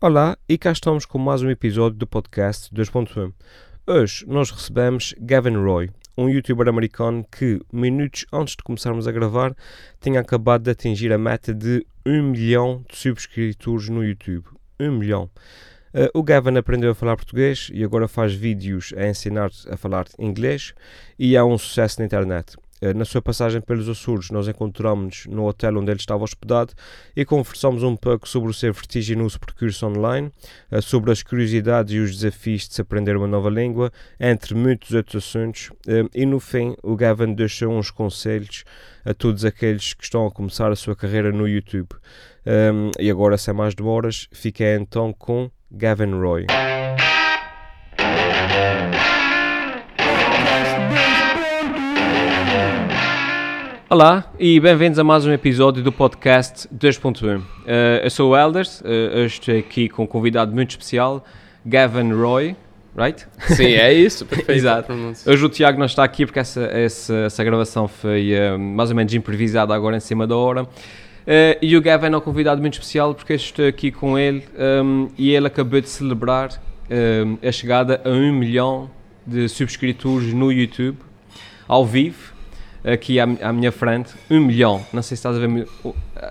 Olá, e cá estamos com mais um episódio do podcast 2.1. Hoje nós recebemos Gavin Roy, um youtuber americano que, minutos antes de começarmos a gravar, tinha acabado de atingir a meta de 1 milhão de subscritores no YouTube. 1 milhão. Uh, o Gavin aprendeu a falar português e agora faz vídeos a ensinar a falar inglês e é um sucesso na internet. Eh, na sua passagem pelos Açores, nós encontramos-nos no hotel onde ele estava hospedado e conversamos um pouco sobre o seu vertiginoso percurso online, eh, sobre as curiosidades e os desafios de se aprender uma nova língua, entre muitos outros assuntos. Eh, e no fim, o Gavin deixou uns conselhos a todos aqueles que estão a começar a sua carreira no YouTube. E agora, sem mais demoras, fiquei então com Gavin Roy. Olá e bem-vindos a mais um episódio do podcast 2.1. Uh, eh, eu sou o Elders, uh, estou aqui com um convidado muito especial, Gavin Roy, right? Sim, é isso, perfeito. Exato. Hoje o Tiago não está aqui porque essa, essa, essa gravação foi uh, mais ou menos improvisada agora em cima da hora. Uh, e o Gavin é um convidado muito especial porque estou aqui com ele um, e ele acabou de celebrar um, a chegada a um milhão de subscritores no YouTube, ao vivo aqui à, à, minha frente, um milhão. Não sei se estás a ver.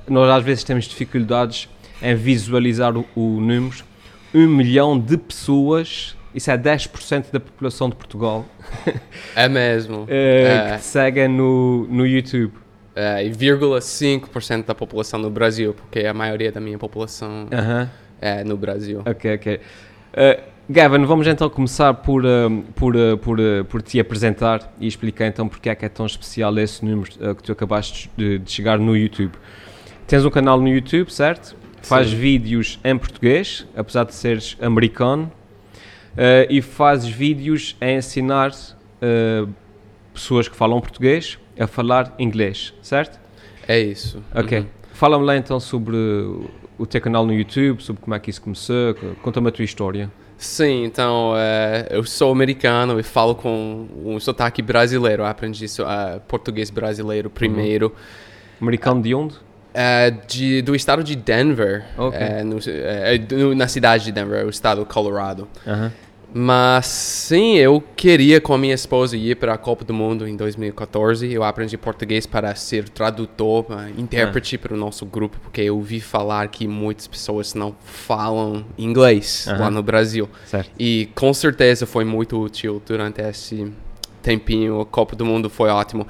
Nós às vezes temos dificuldades em visualizar o, o número. Um milhão de pessoas, isso é 10% da população de Portugal. É mesmo. é, é. Que te seguem no, no YouTube. É, e 0,5% da população no Brasil, porque a maioria da minha população uh -huh. é no Brasil. Ok, ok. Uh, Gavin, vamos então começar por, uh, por, uh, por, uh, por te apresentar e explicar então porque é que é tão especial esse número que tu acabaste de, de, chegar no YouTube. Tens um canal no YouTube, certo? Faz vídeos em português, apesar de seres americano, e fazes vídeos a ensinar pessoas que falam português a falar inglês, certo? É isso. Ok. Uhum. Fala-me lá então sobre o teu canal no YouTube, sobre como é que isso começou, conta-me a tua história. Sim, então é, eu sou americano e falo com um sotaque brasileiro. Eu aprendi uh, português brasileiro primeiro. Uhum. Americano de onde? Uh, de, do estado de Denver, okay. no, na cidade de Denver, o estado do Colorado. Uhum. Mas sim, eu queria com a minha esposa ir para a Copa do Mundo em 2014. Eu aprendi português para ser tradutor, intérprete ah. para o nosso grupo, porque eu ouvi falar que muitas pessoas não falam inglês lá no Brasil. Certo. E com certeza foi muito útil durante esse tempinho. A Copa do Mundo foi ótimo.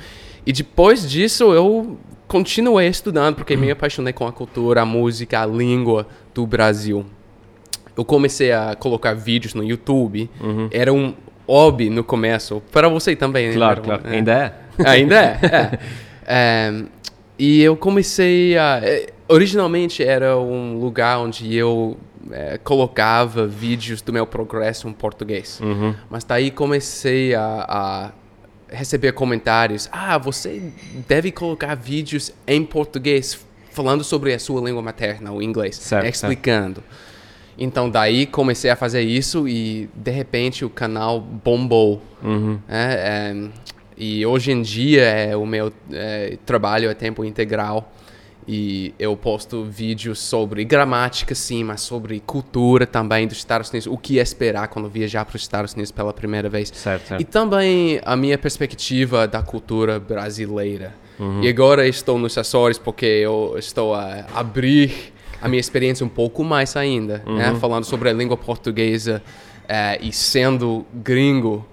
E depois disso eu continuei estudando, porque me apaixonei com a cultura, a música, a língua do Brasil eu comecei a colocar vídeos no YouTube, uhum. era um hobby no começo. Para você também, né? Claro, claro. É. Ainda é? Ainda é. é. é. E eu comecei a. É, originalmente era um lugar onde eu é, colocava vídeos do meu progresso em português. Uhum. Mas daí comecei a, a, receber comentários. Ah, você deve colocar vídeos em português falando sobre a sua língua materna, o inglês, certo, explicando. Certo. Então daí comecei a fazer isso e de repente o canal bombou. Uhum. É, é, e hoje em dia é, o meu é, trabalho é tempo integral e eu posto vídeos sobre gramática sim, mas sobre cultura também dos Estados Unidos, o que esperar quando viajar para os Estados Unidos pela primeira vez. Certo, certo. E também a minha perspectiva da cultura brasileira. Uhum. E agora estou nos Açores porque eu estou a abrir a minha experiência um pouco mais ainda, né? uhum. né? Falando sobre a língua portuguesa é, e sendo gringo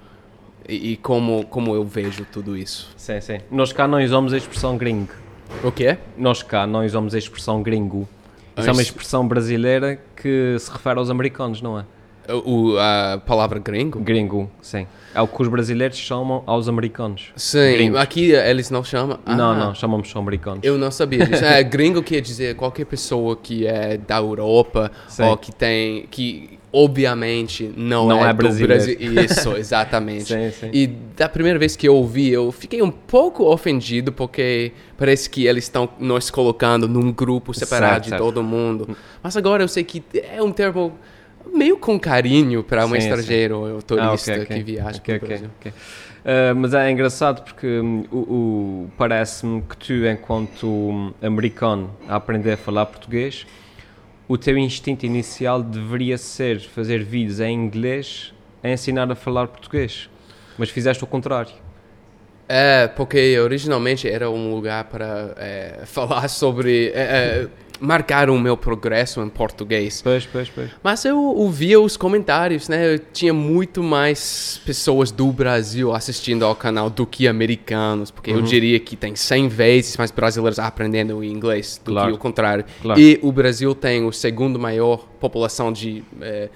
e, e, como, como eu vejo tudo isso. Sim, sim. Nós cá não usamos a expressão gringo. O quê? Nós cá não usamos a expressão gringo. Isso é uma expressão brasileira que se refere aos americanos, não é? O, a palavra gringo? Gringo, sim. É o que os brasileiros chamam aos americanos. Sim, Gringos. aqui eles não chamam. Ah, não, não, chamamos só americanos. Eu não sabia disso. é, gringo quer dizer qualquer pessoa que é da Europa sim. ou que tem. que obviamente não, não é, é brasileiro. Brasil. Isso, exatamente. sim, sim. E da primeira vez que eu ouvi, eu fiquei um pouco ofendido porque parece que eles estão nos colocando num grupo separado certo, de certo. todo mundo. Mas agora eu sei que é um termo meio com carinho para um sim, estrangeiro ou turista ah, okay, okay. que viaja okay, para o Brasil. Uh, mas é engraçado porque um, o, o parece-me que tu, enquanto americano, a aprender a falar português, o teu instinto inicial deveria ser fazer vídeos em inglês a ensinar a falar português. Mas fizeste o contrário. É, porque originalmente era um lugar para é, falar sobre. É, é, marcar o meu progresso em português. Pois, pois, pois. Mas eu ouvia os comentários, né? Eu tinha muito mais pessoas do Brasil assistindo ao canal do que americanos, porque eu diria que tem 100 vezes mais brasileiros aprendendo inglês do Claro. que o contrário. Claro. E o Brasil tem o segundo maior população de é,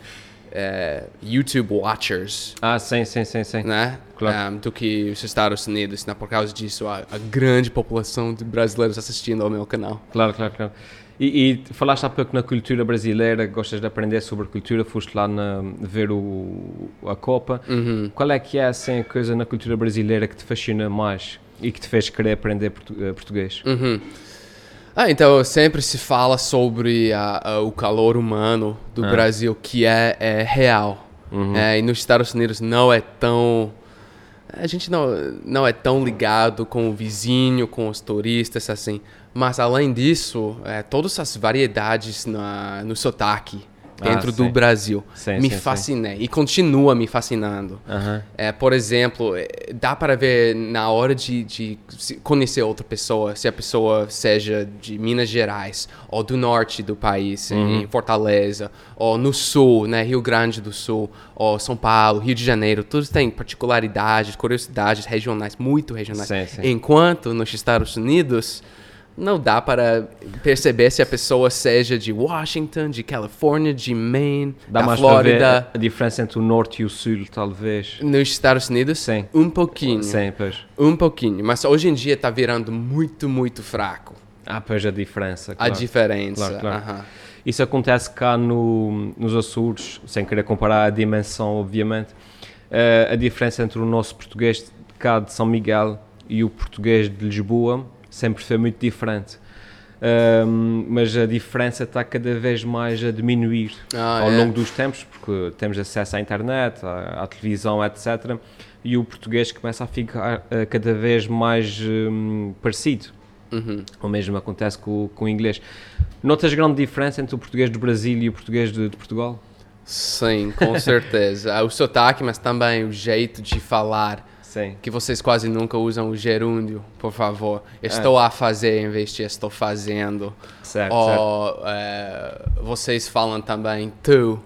é, YouTube watchers, Ah, sim, sim, sim, sim. né? Claro. Um, do que os Estados Unidos, né? Por causa disso, a, a grande população de brasileiros assistindo ao meu canal. Claro, claro, claro. E, e falaste há pouco na cultura brasileira, gostas de aprender sobre cultura, foste lá na, ver o, a Copa. Uhum. Qual é que é assim, a coisa na cultura brasileira que te fascina mais e que te fez querer aprender portu- eh, português? Uhum. Ah, então sempre se fala sobre a- a- o calor humano do Ah. Brasil que é, é real. Uhum. É, e nos Estados Unidos não é tão. A gente não, não é tão ligado com o vizinho, com os turistas, assim. Mas além disso, é, todas as variedades na, no sotaque Ah, dentro do sim. Brasil Sim, me sim, sim. fascinei e continua me fascinando. Aham. É, por exemplo, é, dá para ver na hora de, de conhecer outra pessoa, se a pessoa seja de Minas Gerais, ou do norte do país, em Fortaleza, ou no sul, né, Rio Grande do Sul, ou São Paulo, Rio de Janeiro, todos têm particularidades, curiosidades regionais, muito regionais. Sim, sim. Enquanto nos Estados Unidos, não dá para perceber se a pessoa seja de Washington, de Califórnia, de Maine, Dá da Flórida. a, a diferença entre o norte e o sul, talvez. Nos Estados Unidos? Sim. Um pouquinho. Sim, pois. Um pouquinho. Mas hoje em dia tá virando muito, muito fraco. Ah, pois a diferença. A Claro. diferença. Claro, claro. Aham. Isso acontece cá no, nos Açores, sem querer comparar a dimensão, obviamente. Eh, a diferença entre o nosso português de cá de São Miguel e o português de Lisboa sempre foi muito diferente. Ahm, mas a diferença está cada vez mais a diminuir Ah, ao é? longo dos tempos, porque temos acesso à internet, à, à televisão, etc. E o português começa a ficar eh, cada vez mais hum, parecido. Uhum. O mesmo acontece com, com o inglês. Notas grande diferença entre o português do Brasil e o português de, de Portugal? Sim, com certeza. o sotaque, mas também o jeito de falar. Sim. Que vocês quase nunca usam o gerúndio, por favor. Estou a fazer em vez de estou fazendo. Certo, Ou é, vocês falam também tu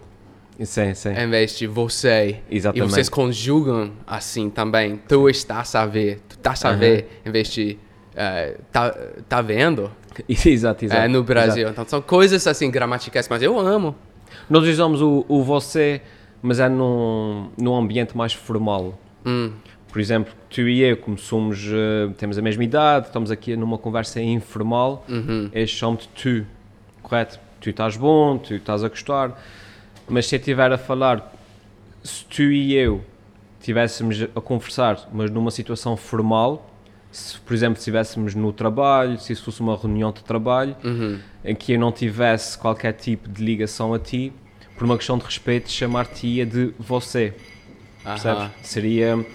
certo. Sim, sim. em vez de você. Exatamente. E vocês conjugam assim também. Tu estás a ver. Tu estás a ver em vez de é, tá, tá vendo? Exato, exato. É, no Brasil. exato. Então são coisas assim gramaticais, mas eu amo. Nós usamos o, o você, mas é num, num ambiente mais formal. Hum, Por exemplo, tu e eu, como somos, eh, temos a mesma idade, estamos aqui numa conversa informal, uhum. eu chamo-te tu, correto? Tu estás bom, tu estás a gostar, mas se eu estiver a falar, se tu e eu estivéssemos a conversar, mas numa situação formal, se por exemplo estivéssemos no trabalho, se isso fosse uma reunião de trabalho, Uhum. em que eu não tivesse qualquer tipo de ligação a ti, por uma questão de respeito, chamar-te-ia de você. Percebes? Aham. Seria,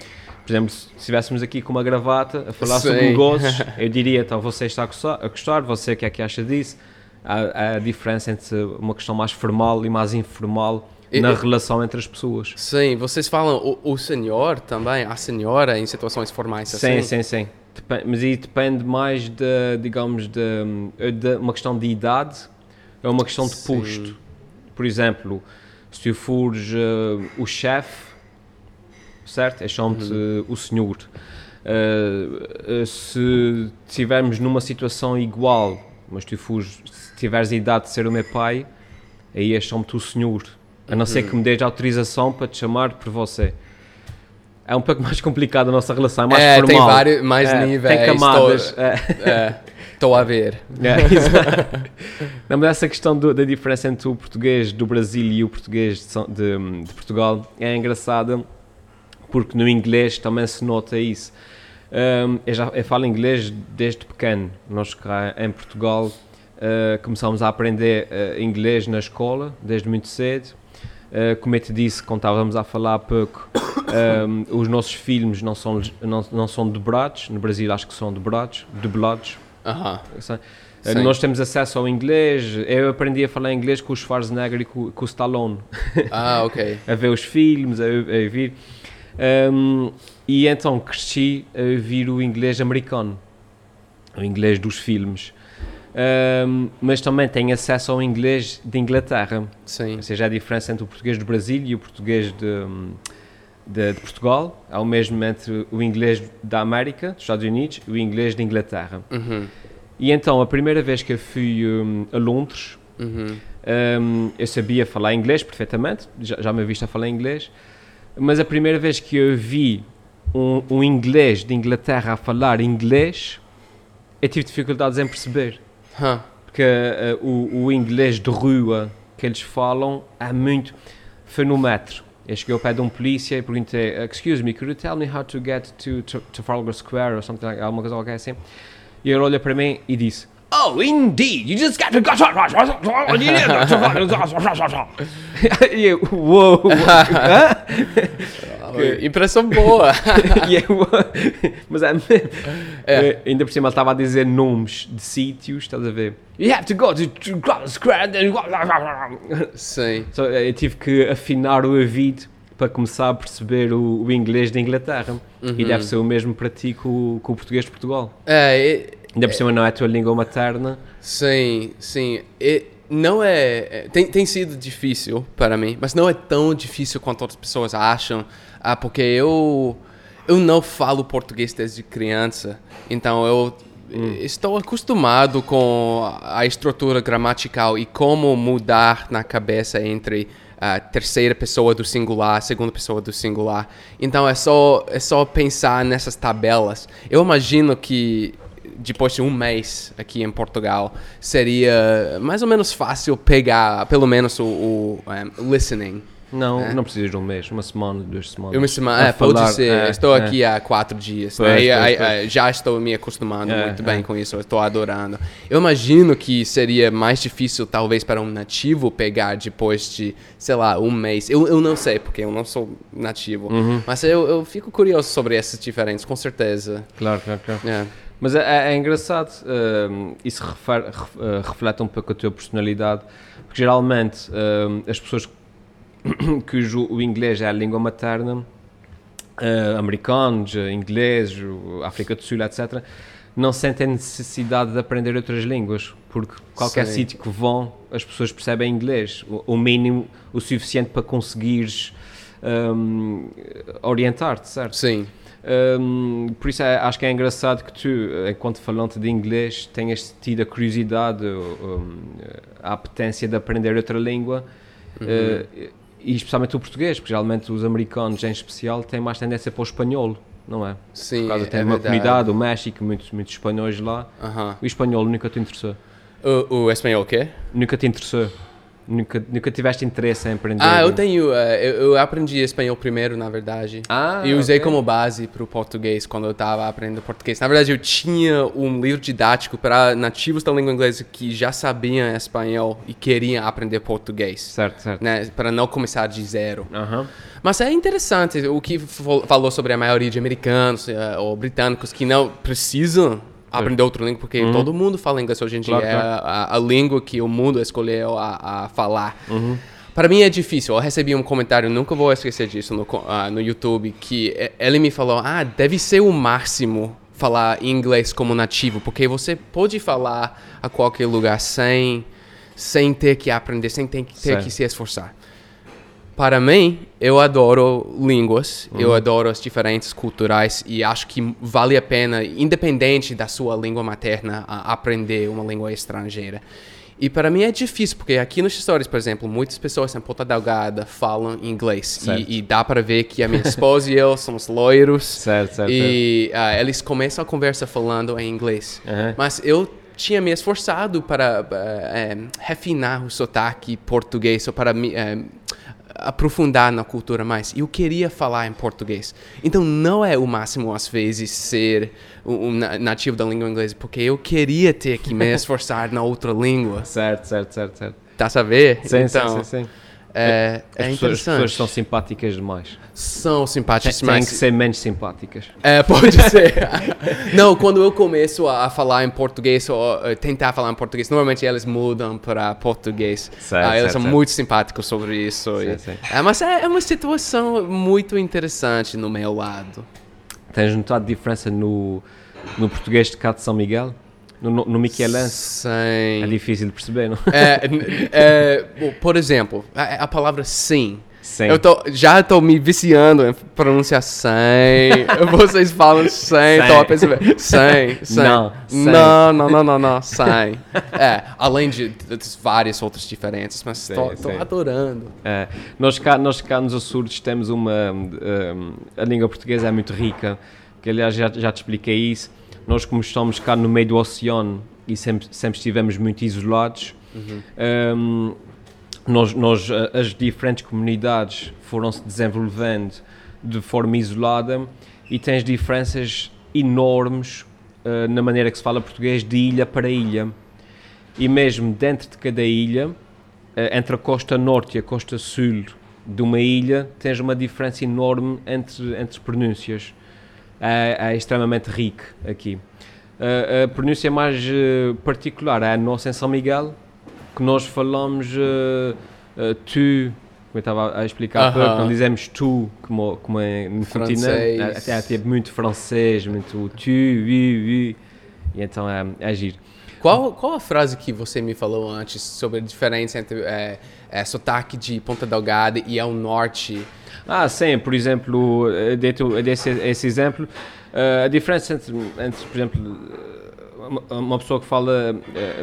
por exemplo, se estivéssemos aqui com uma gravata a falar Sim. sobre gostos, eu diria, então você está a gostar, a gostar você o que é que acha disso? Há, há a diferença entre uma questão mais formal e mais informal na relação entre as pessoas. Sim, vocês falam o, o senhor também, a senhora em situações formais Sim, assim? sim, sim. Depen- mas aí depende mais da, digamos, de, de uma questão de idade ou uma questão de Sim. posto. Por exemplo, se tu fores eh, o chefe, certo? Eu chamo-te Uhum. eh, o senhor. Eh, se estivermos numa situação igual, mas tu fores, se tiveres a idade de ser o meu pai, aí eu chamo-te o senhor. A não ser que Uhum. me dês autorização para te chamar por você. É um pouco mais complicado a nossa relação, é mais É, formal. tem vários- mais É, níveis, Tem camadas. estou- é. É, a ver. É. Não, mas essa questão do- da diferença entre o português do Brasil e o português de, de- de Portugal é engraçada porque no inglês também se nota isso. Hum, eu, já, eu falo inglês desde pequeno. Nós cá em Portugal uh, começámos a aprender uh, inglês na escola desde muito cedo. Uh, como eu te disse, quando estávamos a falar há pouco, um, os nossos filmes não são, não, não são dobrados. No Brasil acho que são dobrados, dublados. Uh, Sim. Nós temos acesso ao inglês. Eu aprendi a falar inglês com o Schwarzenegger e com, com o Stallone. Ah, ok. a ver os filmes, a, a ouvir. Um, e então cresci a ouvir o inglês americano, o inglês dos filmes. Um, mas também tenho acesso ao inglês de Inglaterra, Sim. ou seja, a diferença entre o português do Brasil e o português de, de, de Portugal, é o mesmo entre o inglês da América, dos Estados Unidos, e o inglês de Inglaterra. Uhum. E então, a primeira vez que eu fui um, a Londres, Uhum. um, eu sabia falar inglês perfeitamente, já, já me viste a falar inglês, mas a primeira vez que eu vi um, um inglês de Inglaterra a falar inglês, eu tive dificuldades em perceber. Huh. Porque uh, o, o inglês de rua que eles falam é muito. Foi no metro. Eu cheguei ao pé de um polícia e perguntei: Excuse me, could you tell me how to get to, Trafalgar Square or something like alguma coisa qualquer assim? E ele olha para mim e disse: Oh, indeed, you just got to go. e eu, uou! hã?" Impressão boa. E eu, mas é. É. Eh, Ainda por cima ele estava a dizer nomes de sítios, estás a ver? You have to go to Square. and- Sim. So, eh, eu tive que afinar o ouvido para começar a perceber o, o inglês de Inglaterra. E Uhum. deve ser o mesmo para ti com, o- com o português de Portugal. É, e- Ainda por cima não é a tua língua materna. sim, sim. E não é, é- tem, tem sido difícil para mim, mas não é tão difícil quanto outras pessoas acham, ah, porque eu eu não falo português desde criança, então eu estou acostumado com a estrutura gramatical e como mudar na cabeça entre a terceira pessoa do singular, segunda pessoa do singular. Então é só é só pensar nessas tabelas. Eu imagino que depois de um mês aqui em Portugal, seria mais ou menos fácil pegar, pelo menos, o, o um, listening. Não, É. não precisas de um mês, uma semana, duas semanas. Uma semana, é, pode falar, ser. é, estou é. aqui há quatro dias. Pois, né? Pois, pois. já estou me acostumando É, muito bem é. com isso. Estou adorando. Eu imagino que seria mais difícil, talvez, para um nativo pegar depois de, sei lá, um mês. Eu, eu não sei, porque eu não sou nativo. Uhum. Mas eu, eu fico curioso sobre essas diferenças, com certeza. Claro, claro, claro. Mas é, é- é engraçado, hum, isso refere- ref- eh, reflete um pouco a tua personalidade, porque geralmente hum, as pessoas cujo o inglês é a língua materna, eh, americanos, eh, ingleses, o- África do Sul, etc., não sentem necessidade de aprender outras línguas, porque qualquer sítio que vão, as pessoas percebem inglês, o, o mínimo, o suficiente para conseguires hum, orientar-te, certo? Sim. Hum, por isso é- acho que é engraçado que tu, eh, enquanto falante de inglês, tenhas tido a curiosidade, hum, a apetência de aprender outra língua, eh, e especialmente o português, porque geralmente os americanos em especial têm mais tendência para o espanhol, não é? Sim, Por causa é tem uma verdade. comunidade, o México, muitos, muitos espanhóis lá. O espanhol nunca te interessou? O, o espanhol o quê? Nunca te interessou? Nunca, nunca tiveste interesse em aprender? Ah, eu tenho. eh, eu, eu aprendi espanhol primeiro, na verdade. Ah, e usei ok. como base para o português quando eu estava aprendendo português. Na verdade, eu tinha um livro didático para nativos da língua inglesa que já sabiam espanhol e queriam aprender português. Certo, certo. Né, para não começar de zero. Aham. Mas é interessante o que falou sobre a maioria de americanos eh, ou britânicos que não precisam aprender outra língua, porque todo mundo fala inglês hoje em dia. Uhum. Claro, é claro. a, a língua que o mundo escolheu a, a falar. Uhum. Para mim é difícil. Eu recebi um comentário, nunca vou esquecer disso, no, ah, no YouTube, que ele me falou: Ah, deve ser o máximo falar inglês como nativo, porque você pode falar a qualquer lugar sem, sem ter que aprender, sem ter, ter que se esforçar. Para mim, eu adoro línguas, eu adoro as diferentes culturais e acho que vale a pena, independente da sua língua materna, aprender uma língua estrangeira. E para mim é difícil, porque aqui nos Stories, por exemplo, muitas pessoas em Ponta Delgada falam inglês. E, e dá para ver que a minha esposa e eu somos loiros. Certo, certo. E ah, eles começam a conversa falando em inglês. Aham. Mas eu tinha me esforçado para eh, eh, refinar o sotaque português, ou para eh, aprofundar na cultura mais. E eu queria falar em português. Então não é o máximo, às vezes, ser um, na- nativo da língua inglesa, porque eu queria ter que me esforçar na outra língua. Certo, certo, certo, certo. Tá a saber? Sim, então, sim, sim, sim. É, As, é pessoas, as pessoas são simpáticas demais. São Tem, simpáticos, têm que ser menos simpáticas. É, pode ser. Não, quando eu começo a, a falar em português, ou eh, tentar falar em português, normalmente eles mudam para português. Certo, Ah, eles certo, são certo. muito simpáticos sobre isso. Sim, e-. É, mas é, é uma situação muito interessante no meu lado. Tens notado diferença no, no português de cá de São Miguel? No, no? Sim. É difícil de perceber, não? É, é, por exemplo, a, a palavra sim. Sim. Eu tô, já estou me viciando em pronunciar sem. Vocês falam sem, Sem. tô a perceber. Sem, sem. Não, sem. Não, não, não, não, não, sem. É, além de, de várias outras diferenças, mas estou adorando. É, nós, cá, nós cá nos Açores temos uma. um, a língua portuguesa é muito rica, que aliás já, já te expliquei isso. Nós, como estamos cá no meio do oceano e sempre, sempre estivemos muito isolados, um, nós, nós, a- as diferentes comunidades foram se desenvolvendo de forma isolada e tens diferenças enormes uh, na maneira que se fala português de ilha para ilha. E mesmo dentro de cada ilha, eh, entre a costa norte e a costa sul de uma ilha, tens uma diferença enorme entre, entre pronúncias. É, é extremamente rico aqui. Eh, a pronúncia mais eh, particular é a nossa em São Miguel, que nós falamos eh, eh, tu, como eu estava a explicar Aham. não dizemos tu, como, como é no continente. É, é, tipo muito francês, muito tu, oui, oui. E então é, é giro. Qual, qual a frase que você me falou antes sobre a diferença entre é, é, sotaque de Ponta Delgada e ao norte? Ah, sim, por exemplo, dei-te desse esse exemplo, eh, a diferença entre, entre, por exemplo, uma- pessoa que fala eh,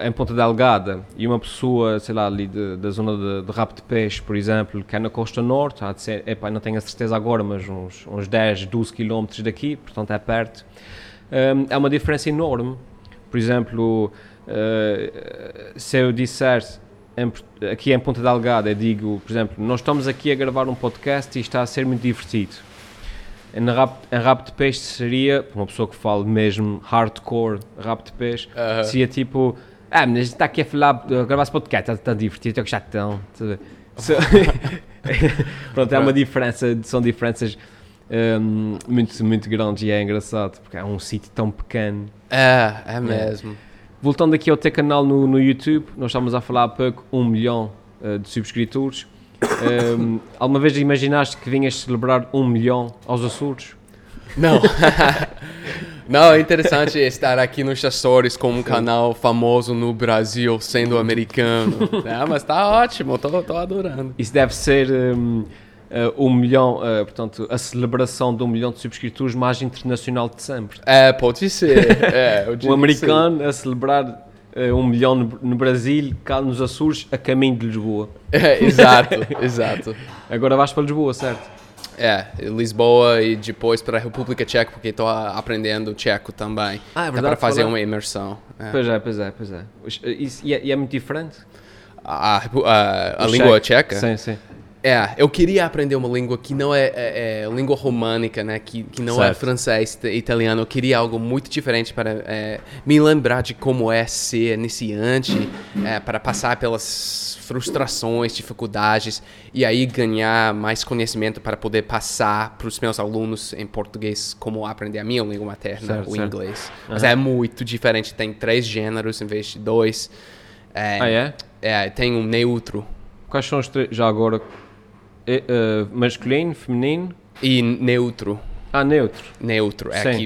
eh, em Ponta Delgada e uma pessoa, sei lá, ali de- da zona de, de de Peixe, por exemplo, que é na costa norte, há de ser, não tenho a certeza agora, mas uns, uns 10, 12 quilómetros daqui, portanto é perto, Hum, é uma diferença enorme. Por exemplo, se eu disser em aqui em Ponta Delgada, eu digo, por exemplo, nós estamos aqui a gravar um podcast e está a ser muito divertido. Em rap, em rap de peixe seria, para uma pessoa que fala mesmo hardcore rap de peixe, Aham. seria tipo, ah, mas está aqui a falar, a gravar esse podcast, está, está divertido, estou que a ver? So- Pronto, é uma diferença, são diferenças hum, muito, muito grandes e é engraçado, porque é um sítio tão pequeno. É, é mesmo. Voltando aqui ao teu canal no, no YouTube, nós estávamos a falar há pouco, um milhão eh, de subscritores. Um, alguma vez imaginaste que vinhas celebrar um milhão aos Açores? Não. Não, é interessante estar aqui nos Açores com um canal famoso no Brasil, sendo americano. É, mas tá ótimo, tô, tô adorando. Isso deve ser um, eh, um milhão, eh, portanto, a celebração de um milhão de subscritores mais internacional de sempre. É, pode ser. É, Um americano a celebrar eh, um milhão no, no Brasil, cá nos Açores, a caminho de Lisboa. É, exato, exato. Agora vais para Lisboa, certo? É, Lisboa e depois para a República Tcheca, porque estou aprendendo tcheco também. Ah, é Dá verdade, para fazer uma imersão. É. Pois é, pois é, pois é. E, é, e é muito diferente? A, a, a língua tcheca? Sim, sim. É, eu queria aprender uma língua que não é, é- é língua românica, né? Que, que não é Certo. francês, t- italiano. Eu queria algo muito diferente para é, me lembrar de como é ser iniciante, é, para passar pelas frustrações, dificuldades e aí ganhar mais conhecimento para poder passar para os meus alunos em português como aprender a minha língua materna, Certo, o certo. inglês. Mas é muito diferente. Tem três gêneros em vez de dois. É, Ah, é? é, tem um neutro Quais são os três, já agora, eh, eh, masculino, feminino? e neutro. Ah, neutro. neutro. É Sim.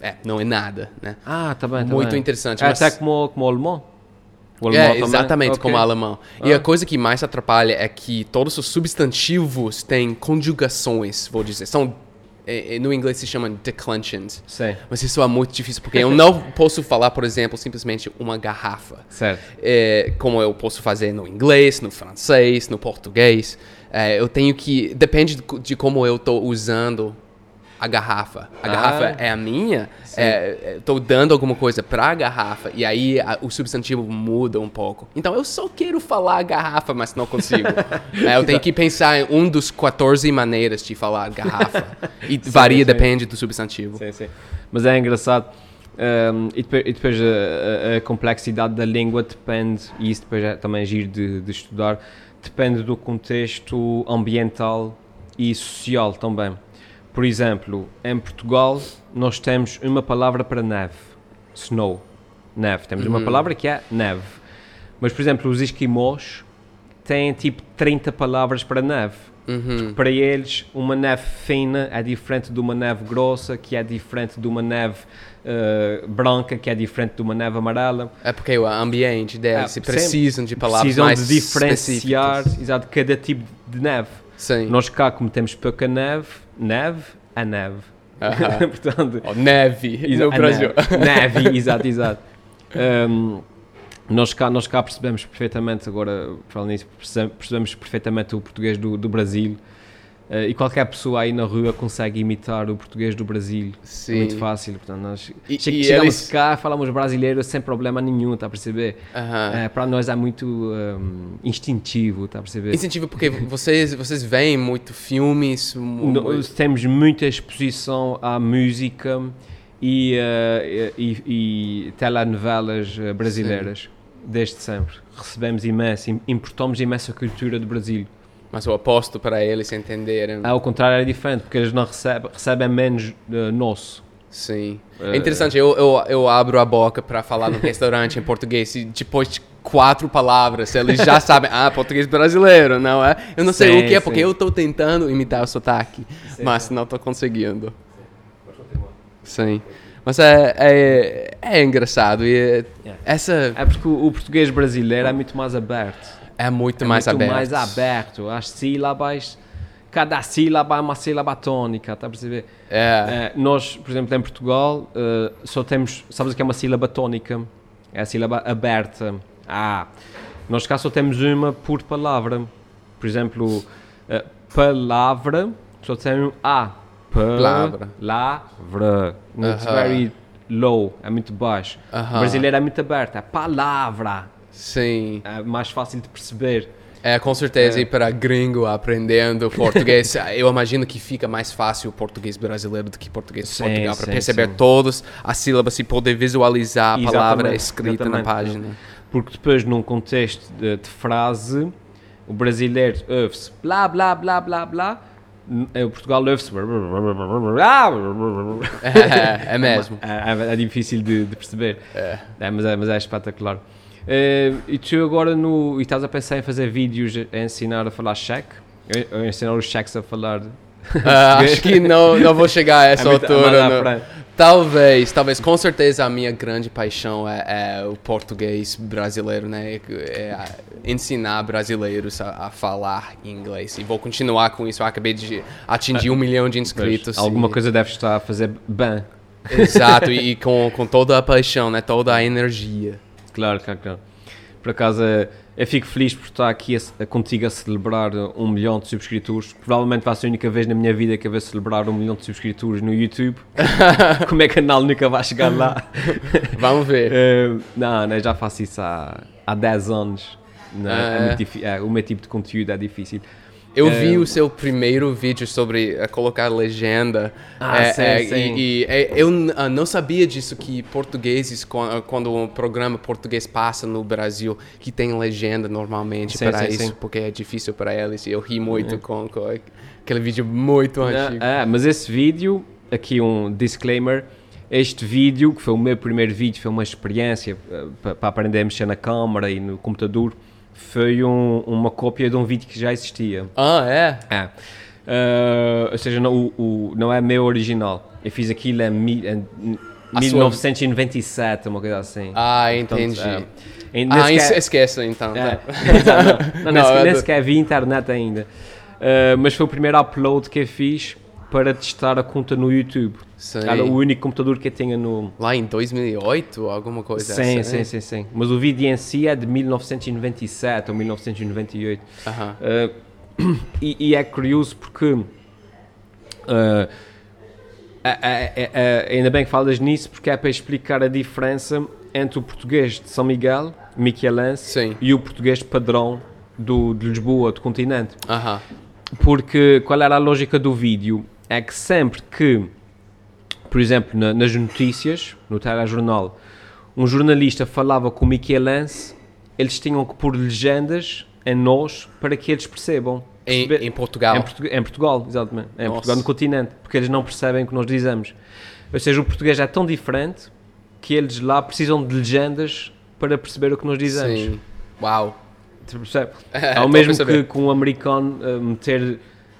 que é, não é nada, né? Ah, tá bem, tá Muito bem. interessante, É mas- até como, como o alemão? O É, também? exatamente, Ok. como alemão. E Ah. a coisa que mais atrapalha é que todos os substantivos têm conjugações, vou dizer. São, é, é, no inglês se chamam declensions. Sim, Mas isso é muito difícil, porque eu não posso falar, por exemplo, simplesmente uma garrafa. certo. É, como eu posso fazer no inglês, no francês, no português. É, eu tenho que. Depende de, co- de como eu estou usando a garrafa. A Ah. garrafa é a minha, é, estou dando alguma coisa para a garrafa, e aí a- o substantivo muda um pouco. Então eu só quero falar garrafa, mas não consigo. É, eu tenho que pensar em um dos 14 maneiras de falar garrafa. E varia, sim. depende do substantivo. Sim, sim. Mas é engraçado. ehm, e depois, e depois a, a- a complexidade da língua depende, e isso depois é também giro de, de estudar, depende do contexto ambiental e social também. Por exemplo, em Portugal nós temos uma palavra para neve, snow, neve. Temos uma Uhum. palavra que é neve. Mas, por exemplo, os esquimós têm tipo 30 palavras para neve. Uhum. Para eles, uma neve fina é diferente de uma neve grossa, que é diferente de uma neve eh, branca, que é diferente de uma neve amarela. É porque o ambiente deles sempre precisam de palavras Precisam mais de diferenciar exato, cada tipo de neve. Sim. Nós cá, como temos pouca neve, neve é neve. Aham. Portanto, Ó, neve no a Brasil. Neve, neve, exato, exato. Um, nós, cá, nós cá percebemos perfeitamente, agora, falando nisso, percebemos, perfeitamente o português do, do Brasil. Uh, e qualquer pessoa aí na rua consegue imitar o português do Brasil. Sim. É muito fácil. Portanto, nós E- che- e chegamos eles- cá, falamos brasileiro sem problema nenhum, está a perceber? Aham. Uh, para nós é muito um, instintivo, está a perceber? Incentivo porque vocês, vocês veem muito filmes. Nós temos muita exposição à música e, eh, e, e telenovelas eh, brasileiras, desde sempre. Recebemos imenso, im- importamos imensa cultura do Brasil. Mas eu aposto para eles entenderem. Ao contrário, é diferente, porque eles não recebem, recebem menos eh, nosso. Sim. É interessante, eu, eu, eu abro a boca para falar no restaurante em português e depois de quatro palavras eles já sabem, ah, português brasileiro, não é? Eu não sei Sim, o que é, porque sim. eu estou tentando imitar o sotaque, mas não estou conseguindo. Sim. Mas é, é, é engraçado e é- Yeah. essa É porque o, o português brasileiro é muito mais aberto. é muito é mais muito aberto. mais aberto. As sílabas, cada sílaba é uma sílaba tônica, está a perceber? É. Eh, nós, por exemplo, em Portugal, eh, só temos, sabes o que é uma sílaba tónica? É a sílaba aberta. Ah, nós cá só temos uma por palavra. Por exemplo, eh, palavra, só tem um A. Palavra. Palavra. It's Aham. very low, é muito baixo. Aham. O brasileiro é muito aberto, é palavra. Sim. É mais fácil de perceber. É, com certeza, É. e para gringo aprendendo português, eu imagino que fica mais fácil o português brasileiro do que o português Sim, Portugal, para perceber sim. todas as sílabas e poder visualizar a palavra Exatamente, escrita na exatamente. página. Porque depois, num contexto de, de frase, o brasileiro ouve-se blá blá blá blá blá, eh, o Portugal ouve-se. É, é mesmo. É, é- é difícil de, de perceber, É, mas, é, mas é espetacular. Eh, e tu agora no, e estás a pensar em fazer vídeos a ensinar a falar cheque? A ensinar os cheques a falar. Ah, acho que não, não vou chegar a essa É altura. Talvez, talvez, com certeza a minha grande paixão é, é o português brasileiro, né? É ensinar brasileiros a, a falar inglês. E vou continuar com isso. Eu acabei de atingir um milhão de inscritos. Alguma e- coisa deve estar a fazer bem. Exato, e, com, com toda a paixão, né? Toda a energia. Claro, claro, claro. Por acaso, eu fico feliz por estar aqui a a- contigo a celebrar eh, um milhão de subscritores. Provavelmente vai ser a única vez na minha vida que eu vou celebrar um milhão de subscritores no YouTube. Como é que o canal nunca vai chegar lá? Vamos ver. Eh, não, não, já faço isso há, há 10 anos. Não, é Ah. difí- é, o meu tipo de conteúdo é difícil. Eu É. vi o seu primeiro vídeo sobre eh, colocar legenda. Ah, É, sim, é, sim. E, e, é, eu ah, não sabia disso que portugueses, quan- quando um programa português passa no Brasil, que tem legenda normalmente Sim, para sim, isso, porque é difícil para eles. E eu ri muito com, com aquele vídeo muito antigo. Ah, ah, mas esse vídeo, aqui um disclaimer, este vídeo, que foi o meu primeiro vídeo, foi uma experiência para aprender a mexer na câmara e no computador, foi um- uma cópia de um vídeo que já existia. Ah, é? Ah, ah, ou seja, não, o, o- não é meu original. Eu fiz aquilo em, mi- em A sua- 1997, uma coisa assim. Ah, entendi. ah, e nem ah, sequer- es- esqueça então. é, tá. exato, não, não, nem Não, sequer- é nem do- sequer vi internet ainda. Uh, mas foi o primeiro upload que eu fiz para testar a conta no YouTube. Sim. Era o único computador que eu tinha no. Lá em 2008, alguma coisa sim, assim. sim, sim, sim. Mas o vídeo em si é de 1997 ou 1998. Aham. Uh, e, e é curioso porque. uh, ainda bem que falas nisso, porque é para explicar a diferença entre o português de São Miguel, Michelense, e o português padrão do, de Lisboa, do continente. Aham. Porque qual era a lógica do vídeo? É que sempre que, por exemplo, na- nas notícias, no telejornal, um jornalista falava com o Michelense, eles tinham que pôr legendas em nós para que eles percebam. Em, em Portugal. Em, Portu- em Portugal, exatamente. Em Nossa. Portugal, no continente, porque eles não percebem o que nós dizemos. Ou seja, o português é tão diferente que eles lá precisam de legendas para perceber o que nós dizemos. Sim. Uau. Percebe? É, É tô o a mesmo que, que um americano uh, meter.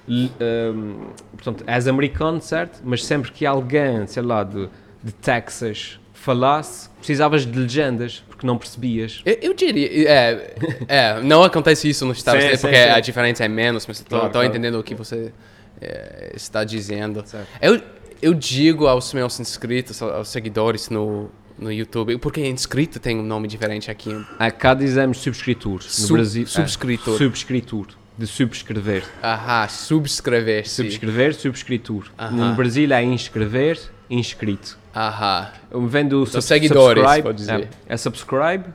Um, portanto, és americano, certo? Mas sempre que alguém, sei lá, de, de Texas falasse, precisavas de legendas, porque não percebias. Eu, eu diria, é, é, não acontece isso nos Estados Unidos porque sim. a diferença é menos, mas estou Claro, claro. entendendo o que você é, está dizendo. Certo. Eu, eu digo aos meus inscritos, aos seguidores no, no YouTube, porque inscrito tem um nome diferente aqui. Ah, cá dizemos subscritor. No Sub- Brasil, subscritor. É, subscritor. De subscrever. Ahá, subscrever-se. Subscrever, subscritor. No Brasil é inscrever, inscrito. Aham. Vem do sub- seguidores, pode dizer. É, é subscribe,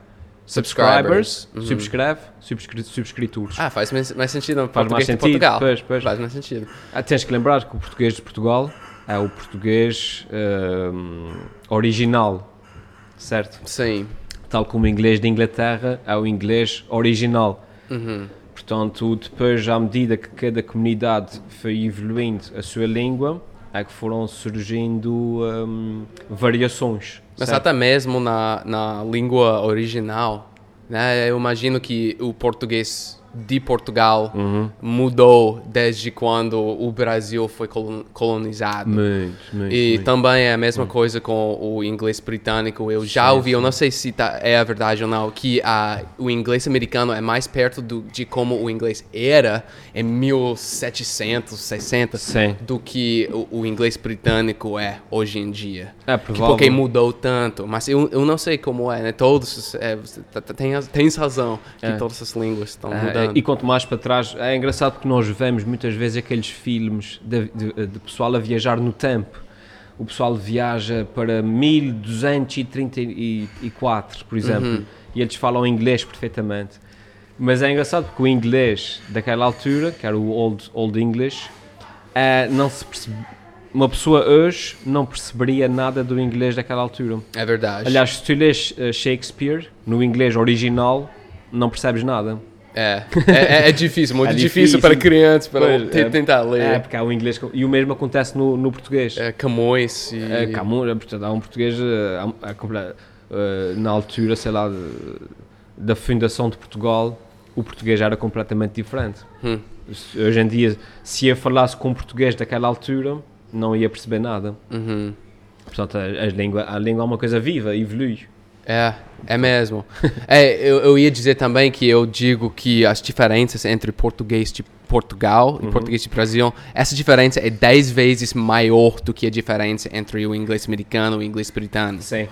Subscribers. Uhum. subscreve, subscri subscritores. Ah, faz mais, sentido no Faz mais sentido, Portugal. pois, pois. Faz mais sentido. Ah, tens que lembrar que o português de Portugal é o português hum, original, certo? Sim. Tal como o inglês de Inglaterra é o inglês original. Uhum. Portanto, depois, à medida que cada comunidade foi evoluindo a sua língua, é que foram surgindo hum, variações. Mas certo? até mesmo na, na língua original, né? Eu imagino que o português de Portugal Uhum. mudou desde quando o Brasil foi colon- colonizado. Muito, muito. E muito. também é a mesma coisa com o inglês britânico. Eu já ouvi, eu não sei se tá, é a verdade ou não, que a, o inglês americano é mais perto do, de como o inglês era em 1760 Sim. do que o, o inglês britânico é hoje em dia. É provável. porque mudou tanto. Mas eu, eu não sei como é, né? Todos. É, tá- tá- tem, tens razão que É. todas as línguas estão Ah, mudando. e quanto mais para trás, é engraçado que nós vemos muitas vezes aqueles filmes de, de- de pessoal a viajar no tempo. O pessoal viaja para 1234, por exemplo, Uhum. e eles falam inglês perfeitamente. Mas é engraçado porque o inglês daquela altura, que era o Old, old English, eh, não se percebe- uma pessoa hoje não perceberia nada do inglês daquela altura. É verdade. Aliás, se tu lês eh, Shakespeare no inglês original, não percebes nada. É, é, é- é difícil, muito É difícil, difícil. para crianças, para é- tentar ler. É, porque há o inglês. E o mesmo acontece no, no português. É, Camões e... É, Camões, é, portanto, há um português eh, há- há eh, na altura, sei lá, de- da fundação de Portugal, o português era completamente diferente. Hum. Hoje em dia, se eu falasse com português daquela altura, não ia perceber nada. Uhum. Portanto, a, a língua, a língua é uma coisa viva, evolui. É, é mesmo. é, eu, eu ia dizer também que eu digo que as diferenças entre português de Portugal e português de Brasil, essa diferença é 10 vezes maior do que a diferença entre o inglês americano e o inglês britânico. Sim.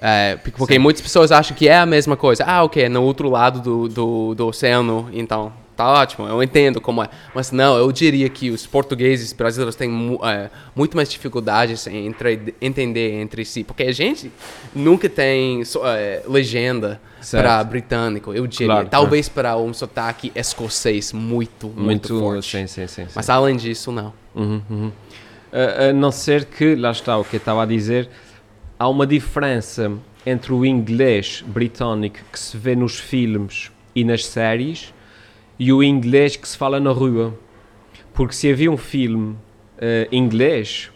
É, porque porque muitas pessoas acham que é a mesma coisa. Ah, ok, é no outro lado do, do, do oceano, então tá ótimo, eu entendo como é. Mas não, eu diria que os portugueses brasileiros têm mu é, muito mais dificuldades em entre, entender entre si, porque a gente nunca tem so- é, legenda para britânico, eu diria. Claro, Talvez para um sotaque escocês muito, muito, Muito, forte. sim, sim, sim. sim. Mas além disso, não. Uhum, uhum. A, a não ser que, lá está o que eu estava a dizer, há uma diferença entre o inglês britânico que se vê nos filmes e nas séries e o inglês que se fala na rua. Porque se havia um filme eh, inglês,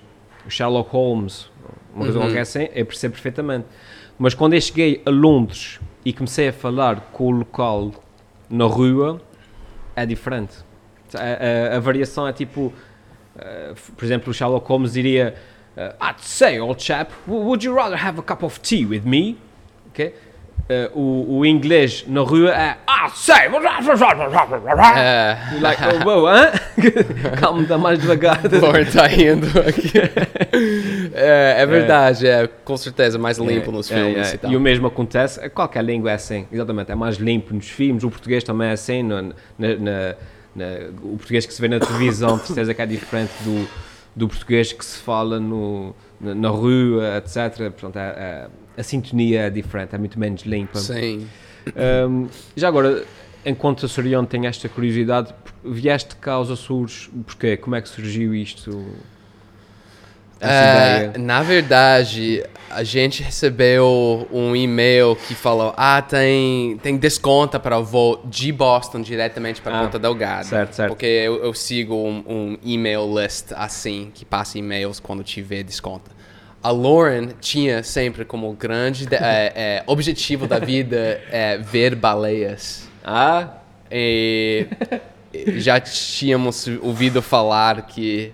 Sherlock Holmes, uma coisa Uhum. assim, eu percebo perfeitamente. Mas quando eu cheguei a Londres e comecei a falar com o local na rua, é diferente. A, a- a variação é tipo, f- por exemplo, o Sherlock Holmes diria: eh, I'd say, old chap, would you rather have a cup of tea with me? Ok? Eh, o, o inglês na rua é I'd say. É, Like, oh, wow, hã? Calma, dá mais devagar. Lord tá rindo aqui. é, é verdade, é com certeza mais limpo nos É, filmes é, e tal. E o mesmo acontece, qualquer língua é assim, exatamente, é mais limpo nos filmes, o português também é assim, na- na- na- o português que se vê na televisão, de certeza que é diferente do, do português que se fala no, na, na rua, etc. Portanto, é- é- a sintonia é diferente, é muito menos limpa. Sim. Hum, já agora, enquanto a Soriano tem esta curiosidade, vieste cá aos Açores, porquê? Como é que surgiu isto? ideia? na verdade, a gente recebeu um e-mail que falou: ah, tem, tem desconto para o voo de Boston diretamente para Ah, Ponta Delgada. certo, certo. Porque eu, eu sigo um, um e-mail list assim, que passa e-mails quando tiver desconto. A Lauren tinha sempre como grande de- é, é, objetivo da vida é, ver baleias. Ah, E já tínhamos ouvido falar que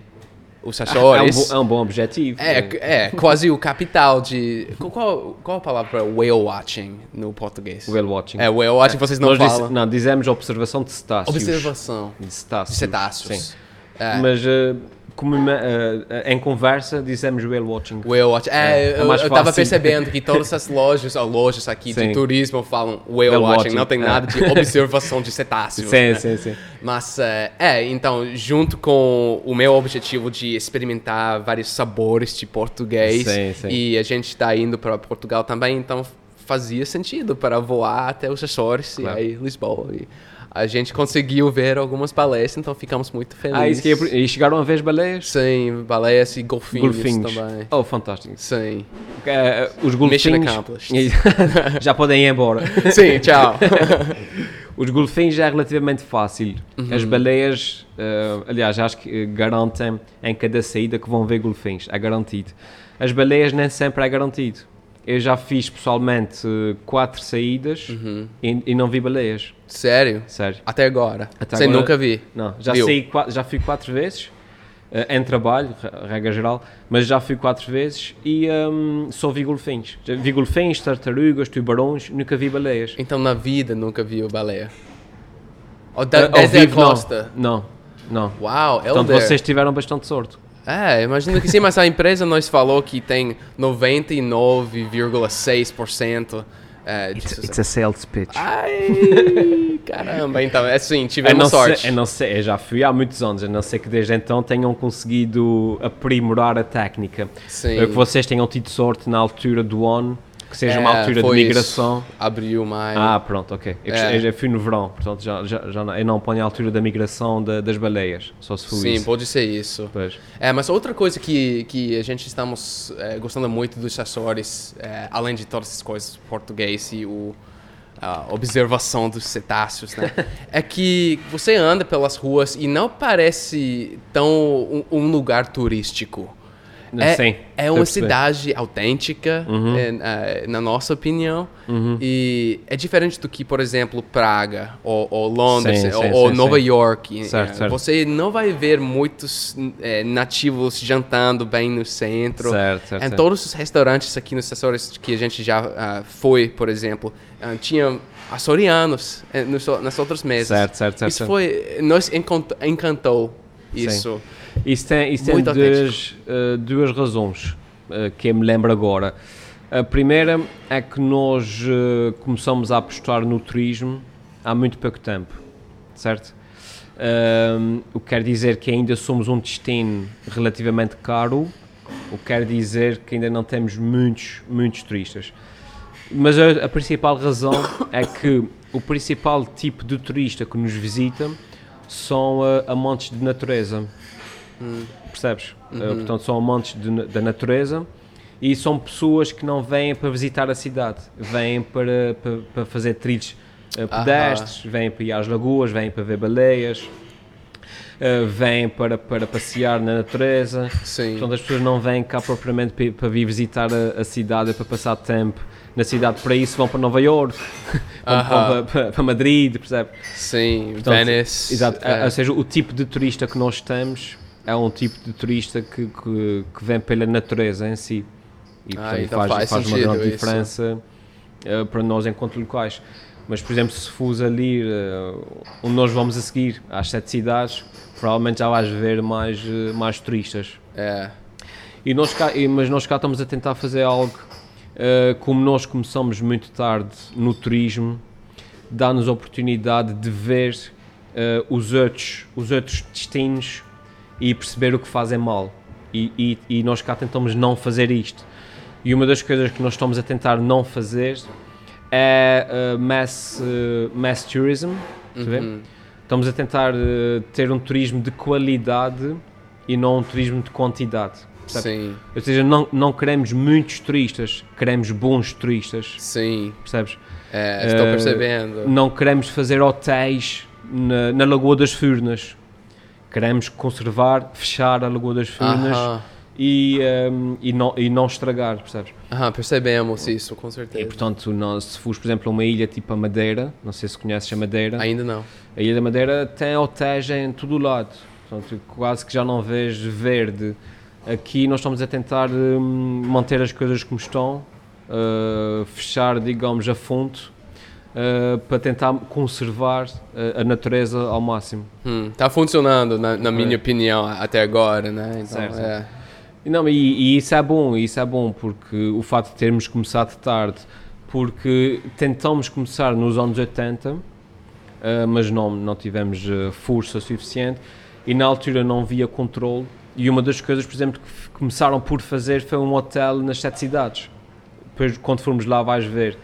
os é um, Açores... bo- é um bom objetivo. É, é, quase o capital de. Qual, qual a palavra para whale watching no português? Whale watching. É, whale watching vocês não Nós falam. não, dizemos observação de cetáceos. Observação De cetáceos. de cetáceos. Sim. É, Mas eh, como, eh, eh, em conversa dizemos whale watching. whale watching. É, É, é eu, mais eu tava fácil. percebendo que todas as lojas, ou lojas aqui Sim. de turismo falam whale, Whale watching. watching, Não tem é. nada de observação de cetáceos. Sim, né? sim, sim. Mas, é, é, então, junto com o meu objetivo de experimentar vários sabores de português, Sim, sim. e a gente está indo para Portugal também, então fazia sentido para voar até os Açores Claro. e aí Lisboa. E a gente conseguiu ver algumas baleias, então ficamos muito felizes. Ah, que é, e chegaram a ver as baleias? Sim, baleias e golfinhos, Golfinhos. também. Oh, fantástico. Sim. Eh, os Mission golfinhos accomplished. já podem ir embora. Sim, tchau. Os golfinhos já é relativamente fácil. Uhum. As baleias, eh, aliás, acho que garantem em cada saída que vão ver golfinhos. É garantido. As baleias nem sempre é garantido. Eu já fiz pessoalmente quatro saídas Uhum. e, e não vi baleias. Sério? Sério. Até agora. Até Você agora- nunca vi? Não, já, Viu? saí, já fui quatro vezes eh, em trabalho, re- regra geral, mas já fui quatro vezes e hum, só vi golfinhos. Já vi golfinhos, tartarugas, tubarões, nunca vi baleias. Então na vida nunca viu baleia? Ou Eh, da, ao desde a vivo, não. costa? Não, não. Uau, Portanto, Elder. vocês tiveram bastante sorte. É, imagino que sim, mas a empresa nos falou que tem 99,6% é, de sucesso. a sales pitch. Ai, caramba, então, é sim, A tivemos não, sorte. ser, a não ser, eu já fui há muitos anos, a não ser que desde então tenham conseguido aprimorar a técnica. Sim. Eh, Que vocês tenham tido sorte na altura do ONU, que seja uma É, altura de migração. isso. Abril, maio. Ah, pronto, ok. Eu, É. eu fui no verão, portanto já, já, já não, eu não ponho a altura da migração da- das baleias, só se for sim, isso. pode ser isso. Pois. É, mas outra coisa que, que a gente estamos é, gostando muito dos Açores, é, além de todas essas coisas, português e o, a observação dos cetáceos, né? é que você anda pelas ruas e não parece tão um, um lugar turístico. É, Sim, é uma cidade autêntica, é, é, na nossa opinião, Uhum. e é diferente do que, por exemplo, Praga, ou, ou Londres, Sim, ou, sim, ou sim, Nova sim. York. Certo, É, certo. Você não vai ver muitos é, nativos jantando bem no centro. Certo, certo, Em certo. todos os restaurantes aqui nos Açores que a gente já ah, foi, por exemplo, ah, tinha açorianos nos, nas outras mesas. Certo, certo, certo, Isso foi... Encont- encantou isso. Isso tem, isso tem duas, eh, duas razões eh, que eu me lembro agora. A primeira é que nós eh, começamos a apostar no turismo há muito pouco tempo, certo? Ahm, o que quer dizer que ainda somos um destino relativamente caro, o que quer dizer que ainda não temos muitos, muitos turistas. Mas a, a principal razão é que o principal tipo de turista que nos visita são eh, amantes de natureza. Percebes? Uh, portanto, são amantes de da natureza e são pessoas que não vêm para visitar a cidade, vêm para, para, para fazer trilhos uh, pedestres, vêm para ir às lagoas, vêm para ver baleias, uh, vêm para, para passear na natureza. Sim. Portanto, as pessoas não vêm cá propriamente para, para vir visitar a, a cidade, para passar tempo na cidade. Para isso vão para Nova York, vão para, para, para Madrid, percebe? Sim, Portanto, Venice. Exato, é. ou seja, o tipo de turista que nós temos é um tipo de turista que, que, que vem pela natureza em si. E Ah, portanto, então faz, faz faz uma grande isso. diferença eh, para nós enquanto locais. Mas, por exemplo, se fores ali eh, onde nós vamos a seguir, às sete cidades, provavelmente já vais ver mais, eh, mais turistas. É. E nós cá, mas nós cá estamos a tentar fazer algo, eh, como nós começamos muito tarde no turismo, dá-nos a oportunidade de ver os, outros, os outros destinos e perceber o que fazem mal. E, e, e nós cá tentamos não fazer isto. E uma das coisas que nós estamos a tentar não fazer é eh, mass, eh, mass tourism. Uhum. Estamos a tentar eh, ter um turismo de qualidade e não um turismo de quantidade. percebes? Sim, Ou seja, não, não queremos muitos turistas, queremos bons turistas, sim. percebes? É, estou percebendo. Não queremos fazer hotéis na, na Lagoa das Furnas. Queremos conservar, fechar a Lagoa das Furnas Aham, e, ehm, e, não, e não estragar, percebes? aham, percebemos isso, com E certeza. portanto, nós, se fores, por exemplo, a uma ilha tipo a Madeira, não sei se conheces a Madeira, Ainda não. a Ilha da Madeira tem hotéis em todo o lado, portanto, quase que já não vês verde. Aqui nós estamos a tentar hum, manter as coisas como estão, uh, fechar, digamos, a fonte, uh, para tentar conservar uh, a natureza ao máximo. Hum, tá funcionando, na, na minha É. opinião, até agora, né? Então, Certo, é. E, não, e, e isso é bom, isso é bom, porque o facto de termos começado tarde, porque tentamos começar nos anos 80, ah, mas não, não tivemos força suficiente e na altura não havia controle. E uma das coisas, por exemplo, que começaram por fazer foi um hotel nas sete cidades. Depois, quando formos lá, vais ver.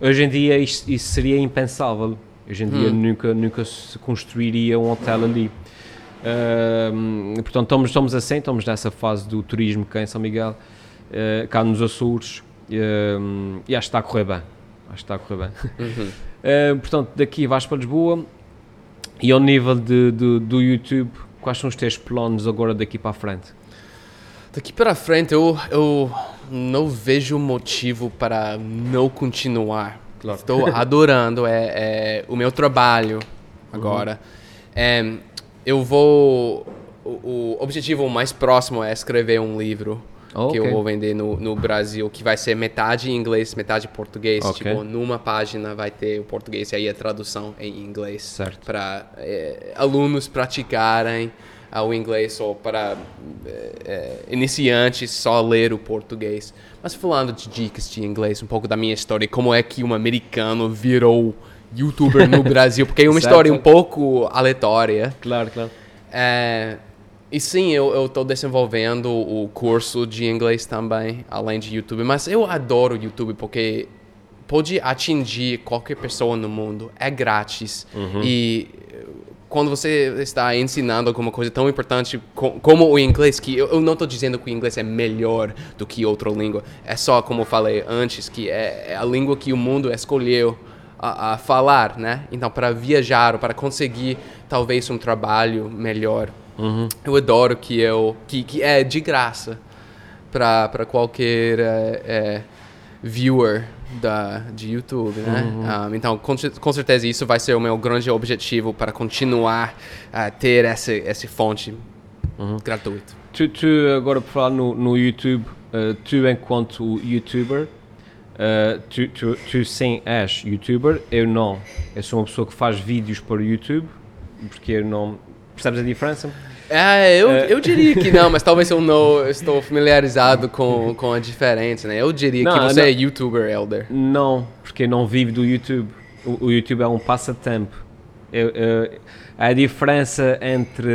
Hoje em dia, isso, isso seria impensável. Hoje em dia, Hum. nunca, nunca se construiria um hotel ali. Ahm, portanto, estamos, estamos assim, estamos nessa fase do turismo cá em São Miguel, eh, cá nos Açores, ahm, e acho que está a correr bem. Acho que está a correr bem. Uhum. Portanto, daqui vais para Lisboa, e ao nível de, de- do YouTube, quais são os teus planos agora daqui para a frente? Daqui para frente, eu, eu não vejo motivo para não continuar. Claro. Estou adorando é, é, o meu trabalho agora. É, eu vou. O, o objetivo mais próximo é escrever um livro Oh, que eu vou vender no, no Brasil, que vai ser metade em inglês, metade em português. Ok. Tipo, numa página vai ter o português e aí a tradução em inglês. Para alunos praticarem o inglês ou para é, é, iniciantes só ler o português. Mas falando de dicas de inglês, um pouco da minha história, como é que um americano virou youtuber no Brasil, porque é uma história um pouco aleatória. Claro, claro. É, e sim, eu estou desenvolvendo o curso de inglês também, além de YouTube. Mas eu adoro o YouTube porque pode atingir qualquer pessoa no mundo. É grátis. E eh, quando você está ensinando alguma coisa tão importante co- como o inglês, que eu, não estou dizendo que o inglês é melhor do que outra língua. É só, como eu falei antes, que é, é a língua que o mundo escolheu a, a falar, né? Então, para viajar ou para conseguir talvez um trabalho melhor, eu adoro que eu que, que é de graça para qualquer é, é, viewer da de YouTube, né? Um, então, com, com certeza isso vai ser o meu grande objetivo para continuar a ter essa essa fonte gratuita. Tu, tu agora por falar no, no YouTube, eh, tu enquanto youtuber, eh, tu, tu, tu sim és youtuber, eu não. Eu sou uma pessoa que faz vídeos para o YouTube, porque eu não... Percebes a diferença? É, eu, É. eu diria que não, mas talvez eu não estou familiarizado com, com a diferença, né? Eu diria que Não, você não. é youtuber, Elder. Não, porque não vivo do YouTube. O, o YouTube é um passatempo. Eu, eu- a diferença entre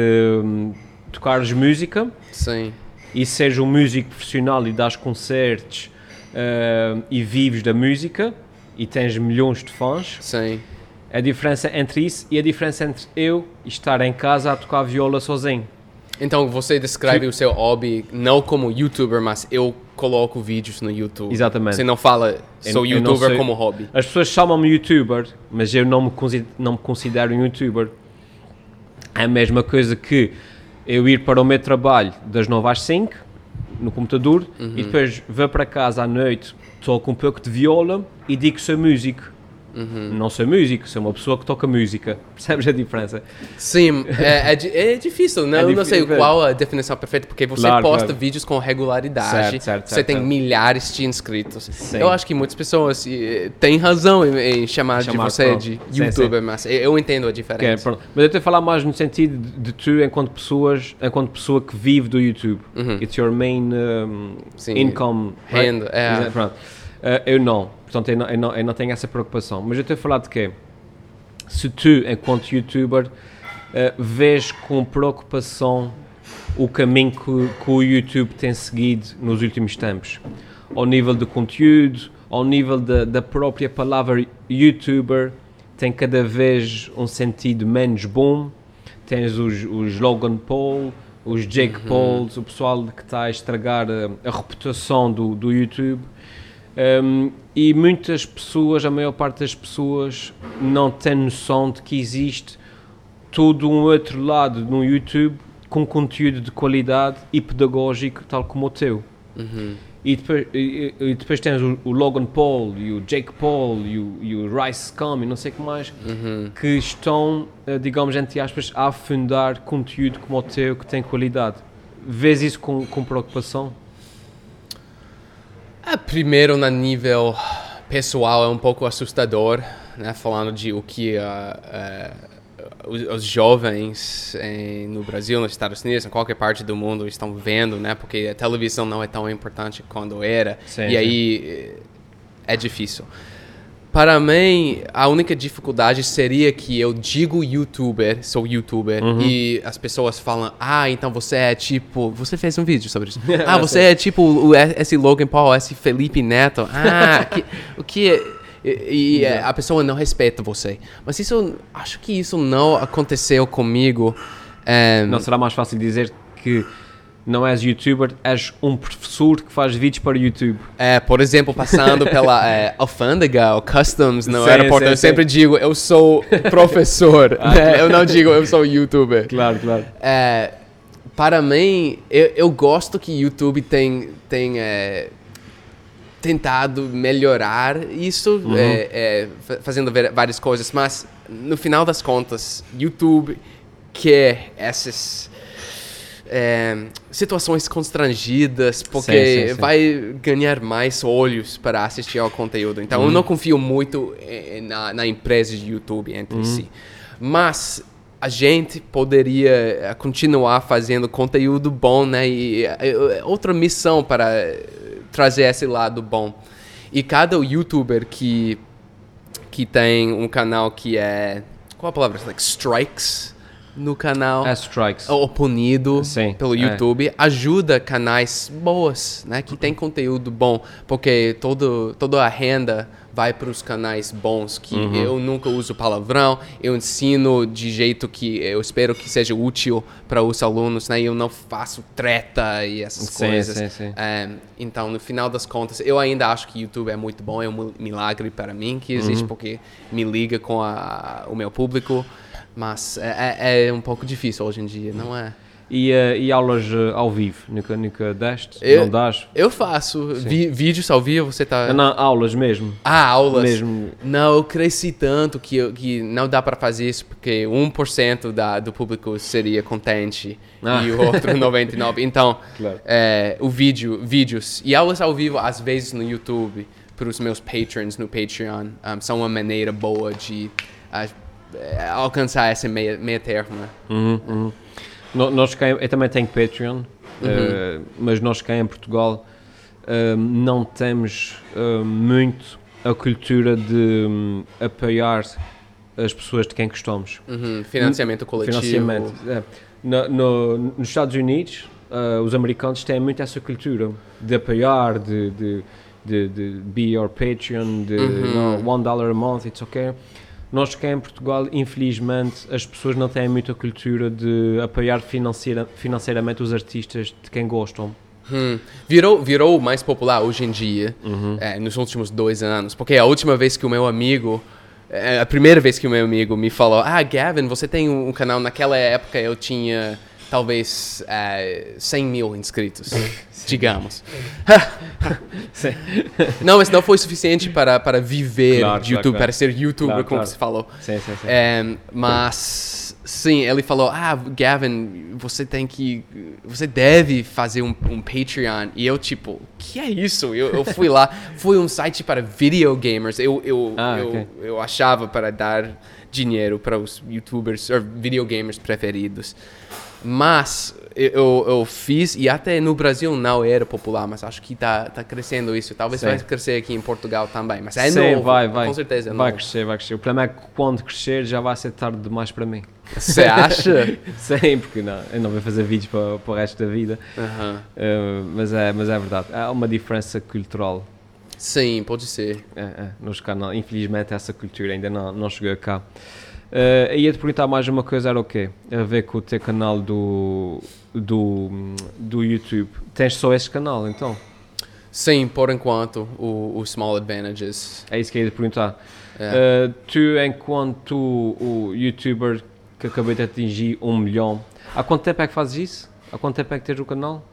hum, tocares música Sim. e seres um músico profissional e dás concertos hum, e vives da música e tens milhões de fãs, Sim. A diferença entre isso e a diferença entre eu estar em casa a tocar viola sozinho. Então você descreve o seu hobby não como youtuber, mas eu coloco vídeos no YouTube. Exatamente. Você não fala sou Eu- eu youtuber sei- como hobby. As pessoas chamam-me youtuber, mas eu não me, não me considero um youtuber. É a mesma coisa que eu ir para o meu trabalho das 9 às 5 no computador Uhum. e depois vou para casa à noite, toco um pouco de viola e digo que sou músico. Uhum. Não sou músico, sou uma pessoa que toca música. Percebes a diferença? Sim, é, é, é difícil, né? É eu não sei difícil. qual a definição perfeita, porque você Claro, posta claro. vídeos com regularidade, Certo, certo, você certo, tem milhares de inscritos. Sim. Eu acho que muitas pessoas eh, têm razão em, em chamar, Chamar, de você pronto. de Sim, youtuber, mas eu- entendo a é, diferença. pronto. Mas eu estou a falar mais no sentido de, de tu enquanto pessoas, enquanto pessoa que vive do YouTube. It's your main um, Uhum. Sim. income. right? Renda, é. Exa- pronto. Uh, eu não. Portanto, eu não, eu, não, eu não tenho essa preocupação. Mas eu estou a falar de quê? Se tu, enquanto youtuber, uh, vês com preocupação o caminho que, que o YouTube tem seguido nos últimos tempos, ao nível do conteúdo, ao nível da, da própria palavra youtuber, tem cada vez um sentido menos bom. Tens os, os Logan Paul, os Jake Uhum. Pauls, o pessoal que está a estragar a, a reputação do, do YouTube. Um, e muitas pessoas, a maior parte das pessoas, não tem noção de que existe todo um outro lado no YouTube com conteúdo de qualidade e pedagógico, tal como o teu. Uhum. E depois, e, e depois tens o, o Logan Paul e o Jake Paul e o, e o Rice Scum e não sei o que mais, Uhum. que estão, eh, digamos, entre aspas, a afundar conteúdo como o teu que tem qualidade. Vês isso com, com preocupação? Ah, primeiro, na nível pessoal, é um pouco assustador, né? Falando de o que ah, ah, os, os jovens em- no Brasil, nos Estados Unidos, em qualquer parte do mundo estão vendo, né? Porque a televisão não é tão importante quando era. Sim, e aí eh, é difícil. Para mim, a única dificuldade seria que eu digo youtuber, sou youtuber, Uhum. e as pessoas falam, ah, então você é tipo. Você fez um vídeo sobre isso. ah, Eu você é tipo o, esse Logan Paul, esse Felipe Neto. Ah, que- o que. é- E, e, é, a pessoa não respeita você. Mas isso, acho que isso não aconteceu comigo. É, Não será mais fácil dizer que não és youtuber, és um professor que faz vídeos para o YouTube. É, por exemplo, passando pela é, alfândega ou customs no Sim, aeroporto, sim, eu sim. sempre digo, eu sou professor. né? Eu não digo, eu sou youtuber. Claro, claro. É, para mim, eu, eu gosto que YouTube tem, tem é, tentado melhorar isso, é, é, fa- fazendo várias coisas, mas no final das contas, YouTube quer essas é, situações constrangidas, porque Sim, sim, sim. vai ganhar mais olhos para assistir ao conteúdo. Então, eu não confio muito eh, na, na empresa de YouTube entre si. Mas a gente poderia eh, continuar fazendo conteúdo bom, né? E outra missão para trazer esse lado bom. E cada youtuber que que tem um canal que é qual a palavra? Like strikes no canal É strikes. ou punido Sim, pelo é. YouTube ajuda canais boas, né, que tem conteúdo bom, porque todo toda a renda vai para os canais bons que Uhum. eu nunca uso palavrão, eu ensino de jeito que eu espero que seja útil para os alunos, né, e eu não faço treta e essas Sim, coisas. sim, sim. É, então, no final das contas, eu ainda acho que YouTube é muito bom, é um milagre para mim que existe, porque me liga com a, o meu público, mas é, é- é um pouco difícil hoje em dia, não é? E, eh, e aulas eh, ao vivo? Nunca, nunca deste? Eu- Não dás? Eu faço vi- vídeos ao vivo, você tá... Não, aulas mesmo. Ah, aulas. Mesmo. Não, eu cresci tanto que, eu- que não dá para fazer isso, porque 1% da, do público seria contente Ah. e o outro 99%. Então, Claro. é, o vídeo, vídeos e aulas ao vivo, às vezes no YouTube, para os meus patrons no Patreon, um, são uma maneira boa de é, alcançar essa meia, meia termo. né? Uhum, uhum. No- Nós cá, eu também tenho Patreon, eh, mas nós cá em Portugal eh, não temos eh, muito a cultura de hum, apoiar as pessoas de quem gostamos. Uhum, Financiamento coletivo. Financiamento. é. No- no- nos Estados Unidos, eh, os americanos têm muito essa cultura de apoiar, de, de, de, de be your Patreon, de Uhum. no, one dollar a month, it's okay. Nós cá em Portugal, infelizmente, as pessoas não têm muito a cultura de apoiar financeira, financeiramente os artistas de quem gostam. Hum, virou, virou mais popular hoje em dia, Uhum. é, nos últimos dois anos. Porque a última vez que o meu amigo, é, a primeira vez que o meu amigo me falou, ah, Gavin, você tem um canal, naquela época eu tinha talvez é, 100 mil inscritos, digamos. Sim. Não, mas não foi suficiente para, para viver Claro, de YouTube, claro. para ser youtuber, Claro, como você falou. Sim, sim, sim. É, mas sim, ele falou: Ah, Gavin, você tem que. Você deve fazer um, um Patreon. E eu, tipo, que é isso? Eu, eu fui lá, foi um site para videogamers. Eu, eu, Ah, eu, ok. eu achava para dar dinheiro para os youtubers ou videogamers preferidos. Mas eu, eu fiz, e até no Brasil não era popular, mas acho que tá, tá crescendo isso. Talvez Sim. vai crescer aqui em Portugal também. Mas é Sim, novo, vai, vai. com certeza é Vai novo. crescer, vai crescer. O problema é que quando crescer já vai ser tarde demais para mim. Você acha? Sim, porque não, eu não vou fazer vídeos para, para o resto da vida. Uh, mas, é, mas é verdade. Há uma diferença cultural. Sim, pode ser. É, é, nos canais. Infelizmente essa cultura ainda não, não chegou cá. Uh, ia te perguntar mais uma coisa, era o quê? A ver com o teu canal do, do, do YouTube. Tens só esse canal, então? Sim, por enquanto, o, o Small Advantages. É isso que eu ia te perguntar. É. Uh, tu, enquanto o YouTuber que acabei de atingir um milhão, há quanto tempo é que fazes isso? Há quanto tempo é que tens o canal?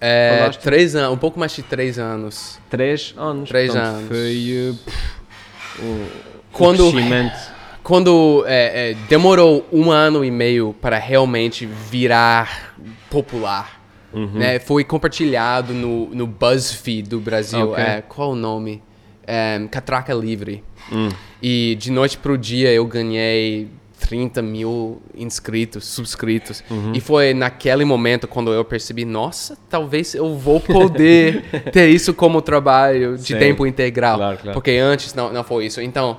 É, Falaste? três anos, um pouco mais de três anos. Três anos. Três Portanto, anos. Foi uh, pff, o, Quando- o crescimento. Quando é, é, demorou um ano e meio para realmente virar popular, Uhum. né? Foi compartilhado no, no BuzzFeed do Brasil. Ok. É, qual o nome? É, Catraca Livre. Hum. E de noite pro dia eu ganhei 30 mil inscritos, subscritos. Uhum. E foi naquele momento quando eu percebi, nossa, talvez eu vou poder ter isso como trabalho de Sim. tempo integral. Claro, claro. Porque antes não, não foi isso. Então,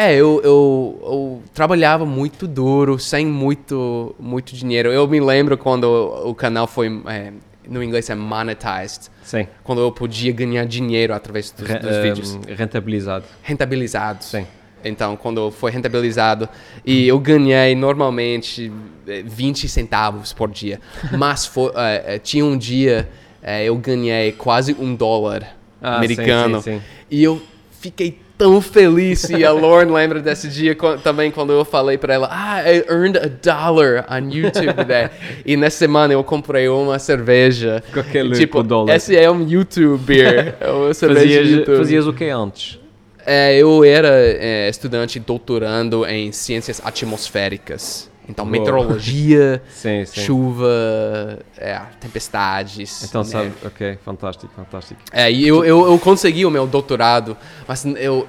é, eu, eu, eu trabalhava muito duro, sem muito, muito dinheiro. Eu me lembro quando o, canal foi, é, no inglês é monetized, Sim. quando eu podia ganhar dinheiro através dos, dos vídeos um, rentabilizado. rentabilizados. Sim. Então, quando foi rentabilizado, e eu ganhei normalmente eh, 20 centavos por dia. Mas foi, eh, eh, tinha um dia eh, eu ganhei quase um dólar Ah, americano. sim, sim, sim. E eu fiquei tão feliz. E a Lauren lembra desse dia também quando eu falei para ela: Ah, I earned a dollar on YouTube today. e nessa semana eu comprei uma cerveja. Com aquele tipo, dólar. esse é um YouTube beer. É uma cerveja Fazias, YouTube. fazias o que antes? É, eu era é, estudante doutorando em ciências atmosféricas. Então, meteorologia, Sim, sim. chuva, é, tempestades. Então né? sabe, ok, fantástico, fantástico. É, e eu, eu, eu consegui o meu doutorado, mas eu,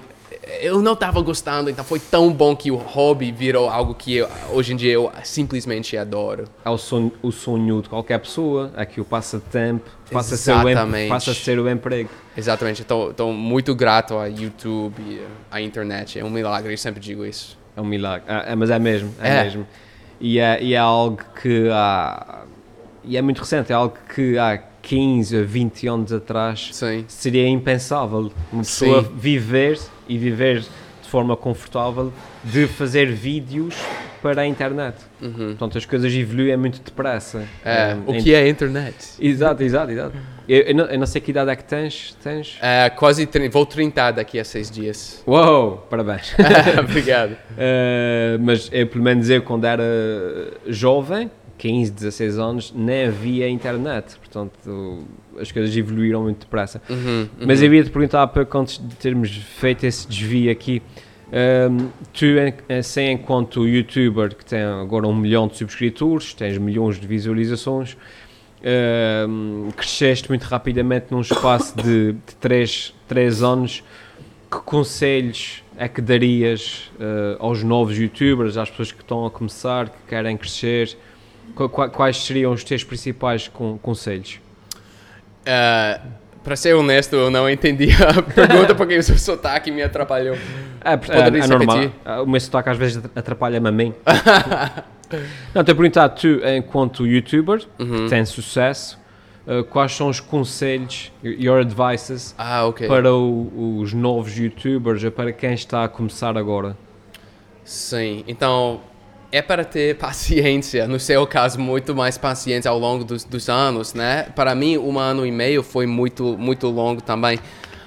eu não estava gostando, então foi tão bom que o hobby virou algo que eu- hoje em dia eu simplesmente adoro. É o sonho, o sonho de qualquer pessoa, é que o passatempo passa ser o, Exatamente. passa a ser o emprego. Exatamente, estou muito grato a YouTube à internet. É um milagre, eu sempre digo isso. É um milagre. Ah, é, mas é mesmo, é, É. mesmo. E é, e é algo que há. E é muito recente, é algo que há 15 a 20 anos atrás Sim. seria impensável. Uma pessoa Sim. viver e viver forma confortável de fazer vídeos para a internet. Portanto, as coisas evoluem muito depressa. Uhum. É, Um, o em- que é a internet? Exato, exato, exato. Eu, eu não, eu não sei que idade é que tens. tens? É, quase 30, vou 30 daqui a seis dias. Uou, parabéns. Obrigado. Uh, mas eu, pelo menos eu, quando era jovem, 15, 16 anos, nem havia internet. Portanto, as coisas evoluíram muito depressa. Uhum, Mas eu ia te perguntar, para antes de termos feito esse desvio aqui, um, tu, assim, enquanto youtuber que tem agora um milhão de subscritores, tens milhões de visualizações, um, cresceste muito rapidamente num espaço de 3, três anos. Que conselhos é que darias uh, aos novos youtubers, às pessoas que estão a começar, que querem crescer? Qu- qu- Quais seriam os teus principais con- conselhos? É, pra ser honesto, eu não entendi a pergunta porque o seu sotaque me atrapalhou. É, Poderia é, é normal. Ah, O meu sotaque às vezes atrapalha-me a mim. Não, a perguntar, tu, enquanto youtuber, Uhum. que tem sucesso, ah, quais são os conselhos, your advices, Ah, ok. para o- os novos youtubers, ou para quem está a começar agora? Sim, então é para ter paciência. No seu caso, muito mais paciência ao longo dos, dos anos, né? Para mim, um ano e meio foi muito, muito longo também.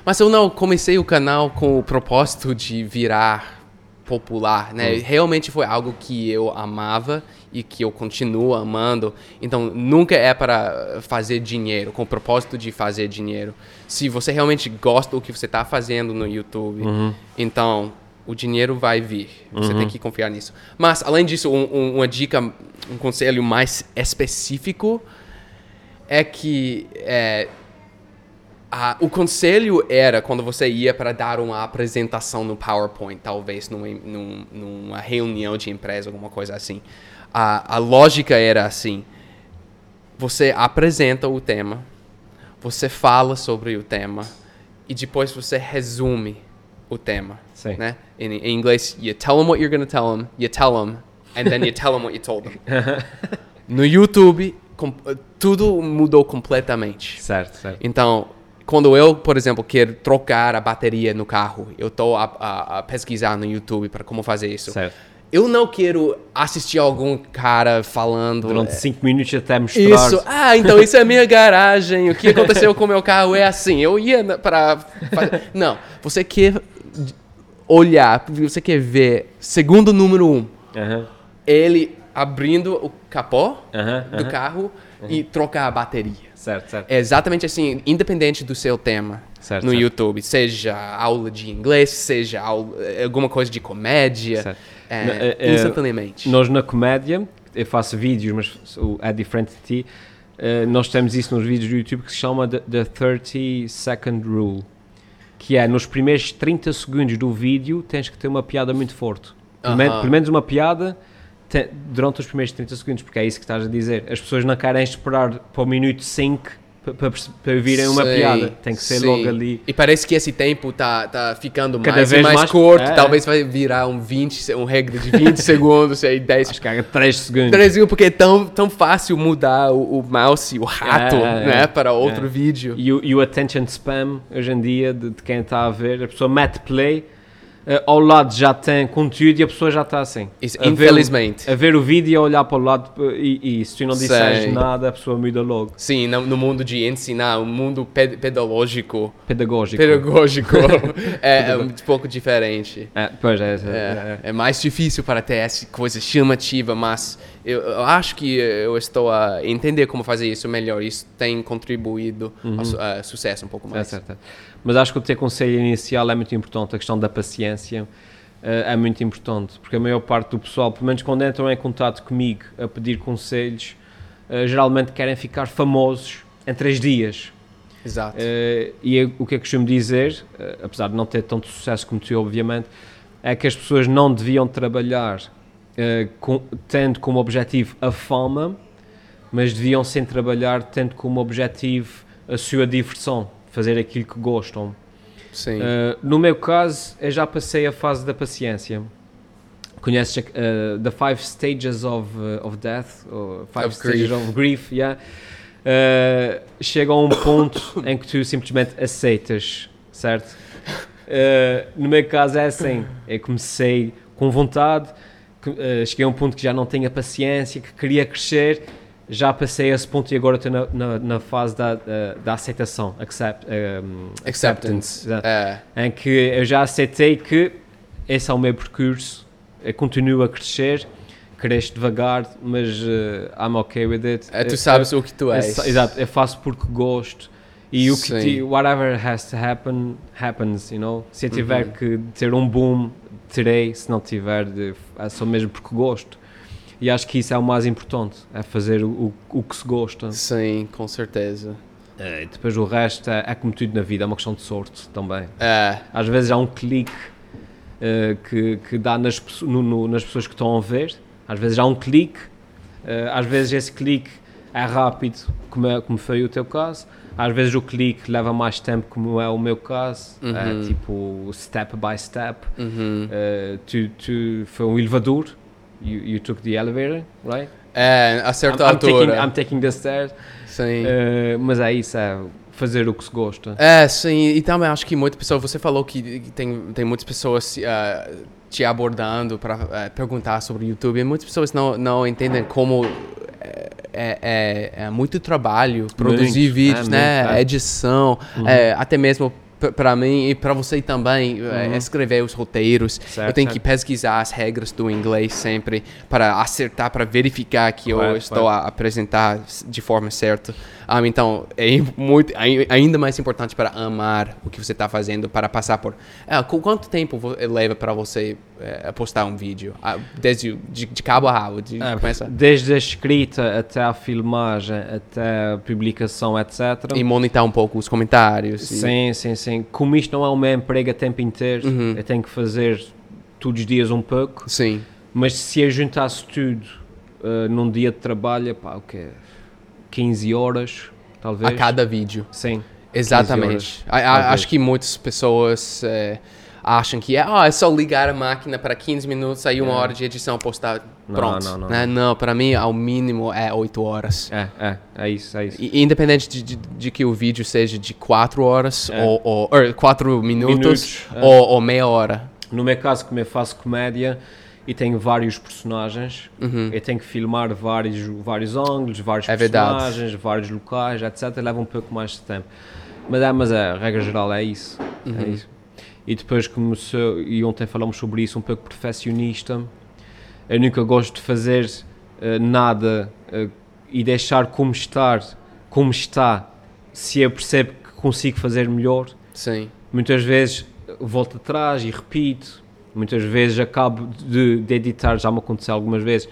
Mas eu não comecei o canal com o propósito de virar popular, né? Realmente foi algo que eu amava e que eu continuo amando. Então, nunca é para fazer dinheiro, com o propósito de fazer dinheiro. Se você realmente gosta do que você está fazendo no YouTube, então o dinheiro vai vir. Você tem que confiar nisso. Mas, além disso, um- um- uma dica, um conselho mais específico é que é, a- o conselho era quando você ia para dar uma apresentação no PowerPoint, talvez numa, num- numa reunião de empresa, alguma coisa assim. A, a lógica era assim: você apresenta o tema, você fala sobre o tema e depois você resume o tema. Sim. Né? Em, em inglês, you tell them what you're going to tell them, you tell them, and then you tell them what you told them. No YouTube, com- tudo mudou completamente. Certo, certo. Então, quando eu, por exemplo, quero trocar a bateria no carro, eu estou a, a- a pesquisar no YouTube para como fazer isso. Certo. eu não quero assistir algum cara falando. Durante é, 5 minutos até mostrar. Isso, ah, então isso é a minha garagem. O que aconteceu com o meu carro é assim. Eu ia fa- Não, você quer olhar, você quer ver, segundo número um, ele abrindo o capô do carro e trocar a bateria. Certo, certo. É exatamente assim, independente do seu tema Certo, no certo. YouTube, seja aula de inglês, seja aula- alguma coisa de comédia, é, é, é, instantaneamente. Nós na comédia, eu faço vídeos, mas é diferente de ti. eh, nós temos isso nos vídeos do YouTube que se chama The, the 30 Second Rule, que é nos primeiros 30 segundos do vídeo tens que ter uma piada muito forte. Pelo, men- Aham. pelo menos uma piada te- durante os primeiros 30 segundos, porque é isso que estás a dizer. As pessoas não querem esperar para o minuto 5 para, virem uma Sim, piada. Tem que ser sim. logo ali. E parece que esse tempo tá, tá ficando Cada mais vez mais, mais- curto. é, Talvez vai virar um 20, se- um regra de 20 segundos, aí 10 Acho que há 3 segundos. Brasil, porque é tão, tão fácil mudar o, o mouse, o rato, É, é, né, é. para outro É. vídeo. E o, e o attention spam, hoje em dia, de, de quem está a ver, a pessoa mete play, ao lado já tem conteúdo e a pessoa já está assim. Isso, a ver infelizmente. a ver o vídeo e a olhar para o lado e, e se tu não disseres nada, a pessoa muda logo. Sim, no, no mundo de ensinar, o mundo ped pedagógico, Pedagógico. pedagógico é, é um pouco diferente. É, pois é. é, É, é mais difícil para ter essa coisa chamativa, mas eu, eu acho que eu estou a entender como fazer isso melhor. Isso tem contribuído ao su a sucesso um pouco É mais. certo. é. Mas acho que o teu conselho inicial é muito importante, a questão da paciência eh, é muito importante, porque a maior parte do pessoal, pelo menos quando entram em contato comigo a pedir conselhos, eh, geralmente querem ficar famosos em três dias. Exato. Eh, e eu- o que eu costumo dizer, apesar de não ter tanto sucesso como tu, obviamente, é que as pessoas não deviam trabalhar eh, com- tendo como objetivo a fama, mas deviam sim trabalhar tendo como objetivo a sua diversão, fazer aquilo que gostam. Sim. Uh, no meu caso, eu já passei a fase da paciência. Conheces uh, The Five Stages of, uh, of Death? Ou Five Of Stages Grief. of Grief, yeah. Uh, chega a um ponto em que tu simplesmente aceitas, certo? Uh, no meu caso é assim, eu comecei com vontade, que- uh, cheguei a um ponto que já não tinha paciência, que queria crescer, já passei a esse ponto e agora estou na, na, na fase da, da, da aceitação, accept, um, Acceptance. exato É. em que eu já aceitei que esse é o meu percurso, eu continuo a crescer, cresço devagar, mas uh, I'm okay with it. É, tu Eu- sabes o que tu eu- és. eu- Exato, eu faço porque gosto. E o que Sim. ti- whatever has to happen, happens, you know? Se eu tiver Uhum. que ter um boom, terei, se não tiver, de, é só mesmo porque gosto. E acho que isso é o mais importante, é fazer o, o, que se gosta. Sim, com certeza. E depois o resto é, é como tudo na vida, é uma questão de sorte também. É. Às vezes há um clique eh, que, que dá nas, no- no- nas pessoas que estão a ver, às vezes há um clique, eh, às vezes esse clique é rápido, como, é- como foi o teu caso, às vezes o clique leva mais tempo, como é o meu caso, Uhum. é tipo step by step. Uhum. Eh, tu, tu, foi um elevador, you, you took the elevator, right? É, a certa I'm, I'm taking, altura. I'm taking the stairs, Sim. Eh, mas é isso, é fazer o que se gosta. É, sim, e também acho que muitas pessoas, você falou que tem, tem muitas pessoas ah, te abordando para perguntar sobre o YouTube, e muitas pessoas não, não entendem como é, é, é- muito trabalho produzir Muito, vídeos, é, né? é. Edição, Uhum. é, até mesmo p- pra mim e pra você também, Uhum. escrever os roteiros. Certo, eu tenho que certo. pesquisar as regras do inglês sempre para acertar, para verificar que eu Claro, estou a apresentar de forma certa. Ah, então, é muito, ai- ainda mais importante para amar o que você está fazendo, para passar por... Ah, qu- quanto tempo leva para você eh, postar um vídeo? Ah, desde o- de, de cabo a rabo, de, É, começa... Desde a escrita até a filmagem, até a publicação, etc. E monitorar um pouco os comentários. e- Sim, sim, sim. Como isto não é o meu emprego a tempo inteiro, Uhum. eu tenho que fazer todos os dias um pouco. Sim. Mas se eu juntasse tudo eh, num dia de trabalho, pá, o quê? 15 horas, talvez. A cada vídeo. Sim. Exatamente. A- acho que muitas pessoas eh, acham que é, ah, é só ligar a máquina para 15 minutos, aí uma É. hora de edição, postar, Não, pronto. não, não, Né? não para mim, ao mínimo, é 8 horas. É, é, é isso, é isso. E- Independente de, de- de que o vídeo seja de 4 horas, É. ou, ou 4 minutos, Minutos, é. ou, ou meia hora. No meu caso, como eu faço comédia, e tenho vários personagens, Uhum. eu tenho que filmar vários, vários ângulos, vários É verdade. personagens, vários locais, etc. Leva um pouco mais de tempo. Mas é, mas é, a regra geral é isso. É Uhum. isso. E depois começou, e ontem falamos sobre isso, um pouco perfeccionista. Eu nunca gosto de fazer eh, nada eh, e deixar como estar, como está, se eu percebo que consigo fazer melhor. Sim. Muitas vezes volto atrás e repito. Muitas vezes acabo de, de editar, já me aconteceu algumas vezes,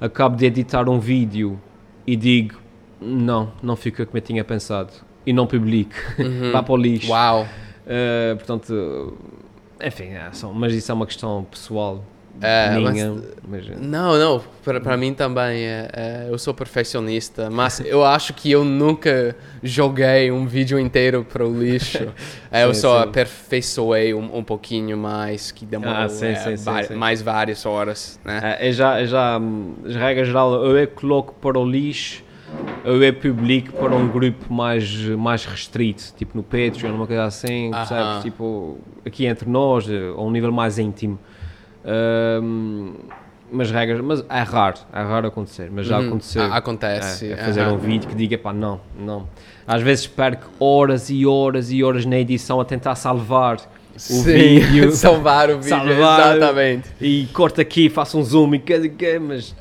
acabo de editar um vídeo e digo, não, não fica como eu tinha pensado. E não publico. Uhum. Vá para o lixo. Uau. Uh, portanto, enfim, é só- mas isso é uma questão pessoal É, mas- minha. Mas, Não, não, para, mim também, é, é, eu sou perfeccionista, mas eu acho que eu nunca joguei um vídeo inteiro para o lixo. É, eu Sim, só sim. aperfeiçoei um, um pouquinho mais, que demorou Ah, sim, é, mais várias horas, né? É, eu já, eu já, as regras geral, eu coloco para o lixo, ou eu publico para um grupo mais, mais restrito, tipo no Patreon, uma coisa assim, Aham. percebes? Tipo, aqui entre nós, a um nível mais íntimo. Mas regras, mas é raro, é raro acontecer, mas já Uhum. aconteceu. Ah, acontece, É, é fazer aham. um vídeo que diga, pá, não, não. Às vezes perco horas e horas e horas na edição a tentar salvar o vídeo. salvar o vídeo, Salvar. exatamente. E corto aqui, faço um zoom e que mas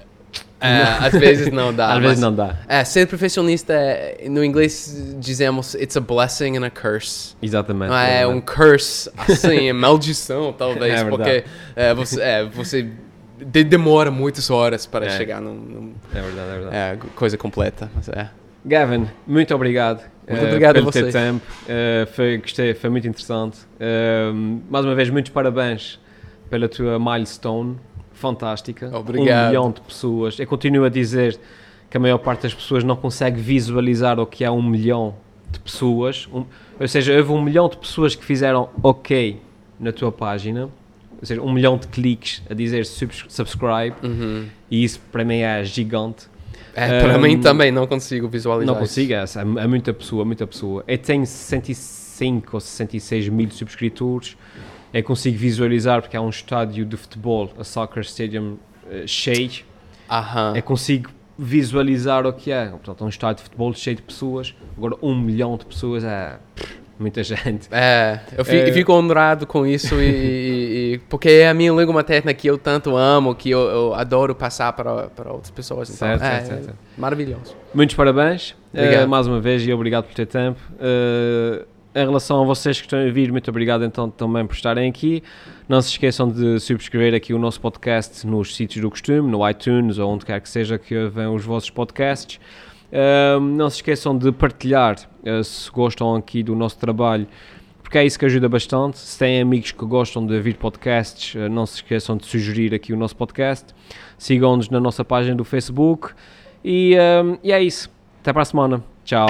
É, às vezes não dá. às vezes não dá. É, ser perfeccionista, é- no inglês dizemos, it's a blessing and a curse. Exatamente. Não é um curse, assim, é maldição, talvez, É porque é, você, é, você de- demora muitas horas para É. chegar num, num- É verdade, é verdade. é, coisa completa. Mas é. Gavin, muito obrigado. Muito eh, obrigado a pelo teu vocês. tempo. Eh, foi, gostei, foi muito interessante. Eh, mais uma vez, muitos parabéns pela tua milestone fantástica. Obrigado. Um milhão de pessoas. Eu continuo a dizer que a maior parte das pessoas não consegue visualizar o que é um milhão de pessoas. Um- ou seja, houve um milhão de pessoas que fizeram ok na tua página. Ou seja, um milhão de cliques a dizer subs- subscribe. Uhum. E isso para mim é gigante. É, para Um, mim também não consigo visualizar Não consigo, é, é muita pessoa, muita pessoa. Eu tenho 65 ou 66 mil subscritores. Eu consigo visualizar porque há um estádio de futebol, a Soccer Stadium, eh, cheio. Aham. Eu consigo visualizar o que é. Portanto, um estádio de futebol cheio de pessoas. Agora, um milhão de pessoas é muita gente. É, eu fi- É. fico honrado com isso e, e- e- porque é a minha língua materna que eu tanto amo, que eu, eu adoro passar para, para outras pessoas. Então, Certo, é, certo, certo. Maravilhoso. Muitos parabéns, Obrigado. eh, mais uma vez, e obrigado por ter tempo. Eh, em relação a vocês que estão a vir, muito obrigado então também por estarem aqui. Não se esqueçam de subscrever aqui o nosso podcast nos sítios do costume, no iTunes ou onde quer que seja que ouvem os vossos podcasts. Não se esqueçam de partilhar eh, se gostam aqui do nosso trabalho, porque é isso que ajuda bastante. Se têm amigos que gostam de ouvir podcasts, eh, não se esqueçam de sugerir aqui o nosso podcast. Sigam-nos na nossa página do Facebook. E, e é isso. Até para a semana. Tchau.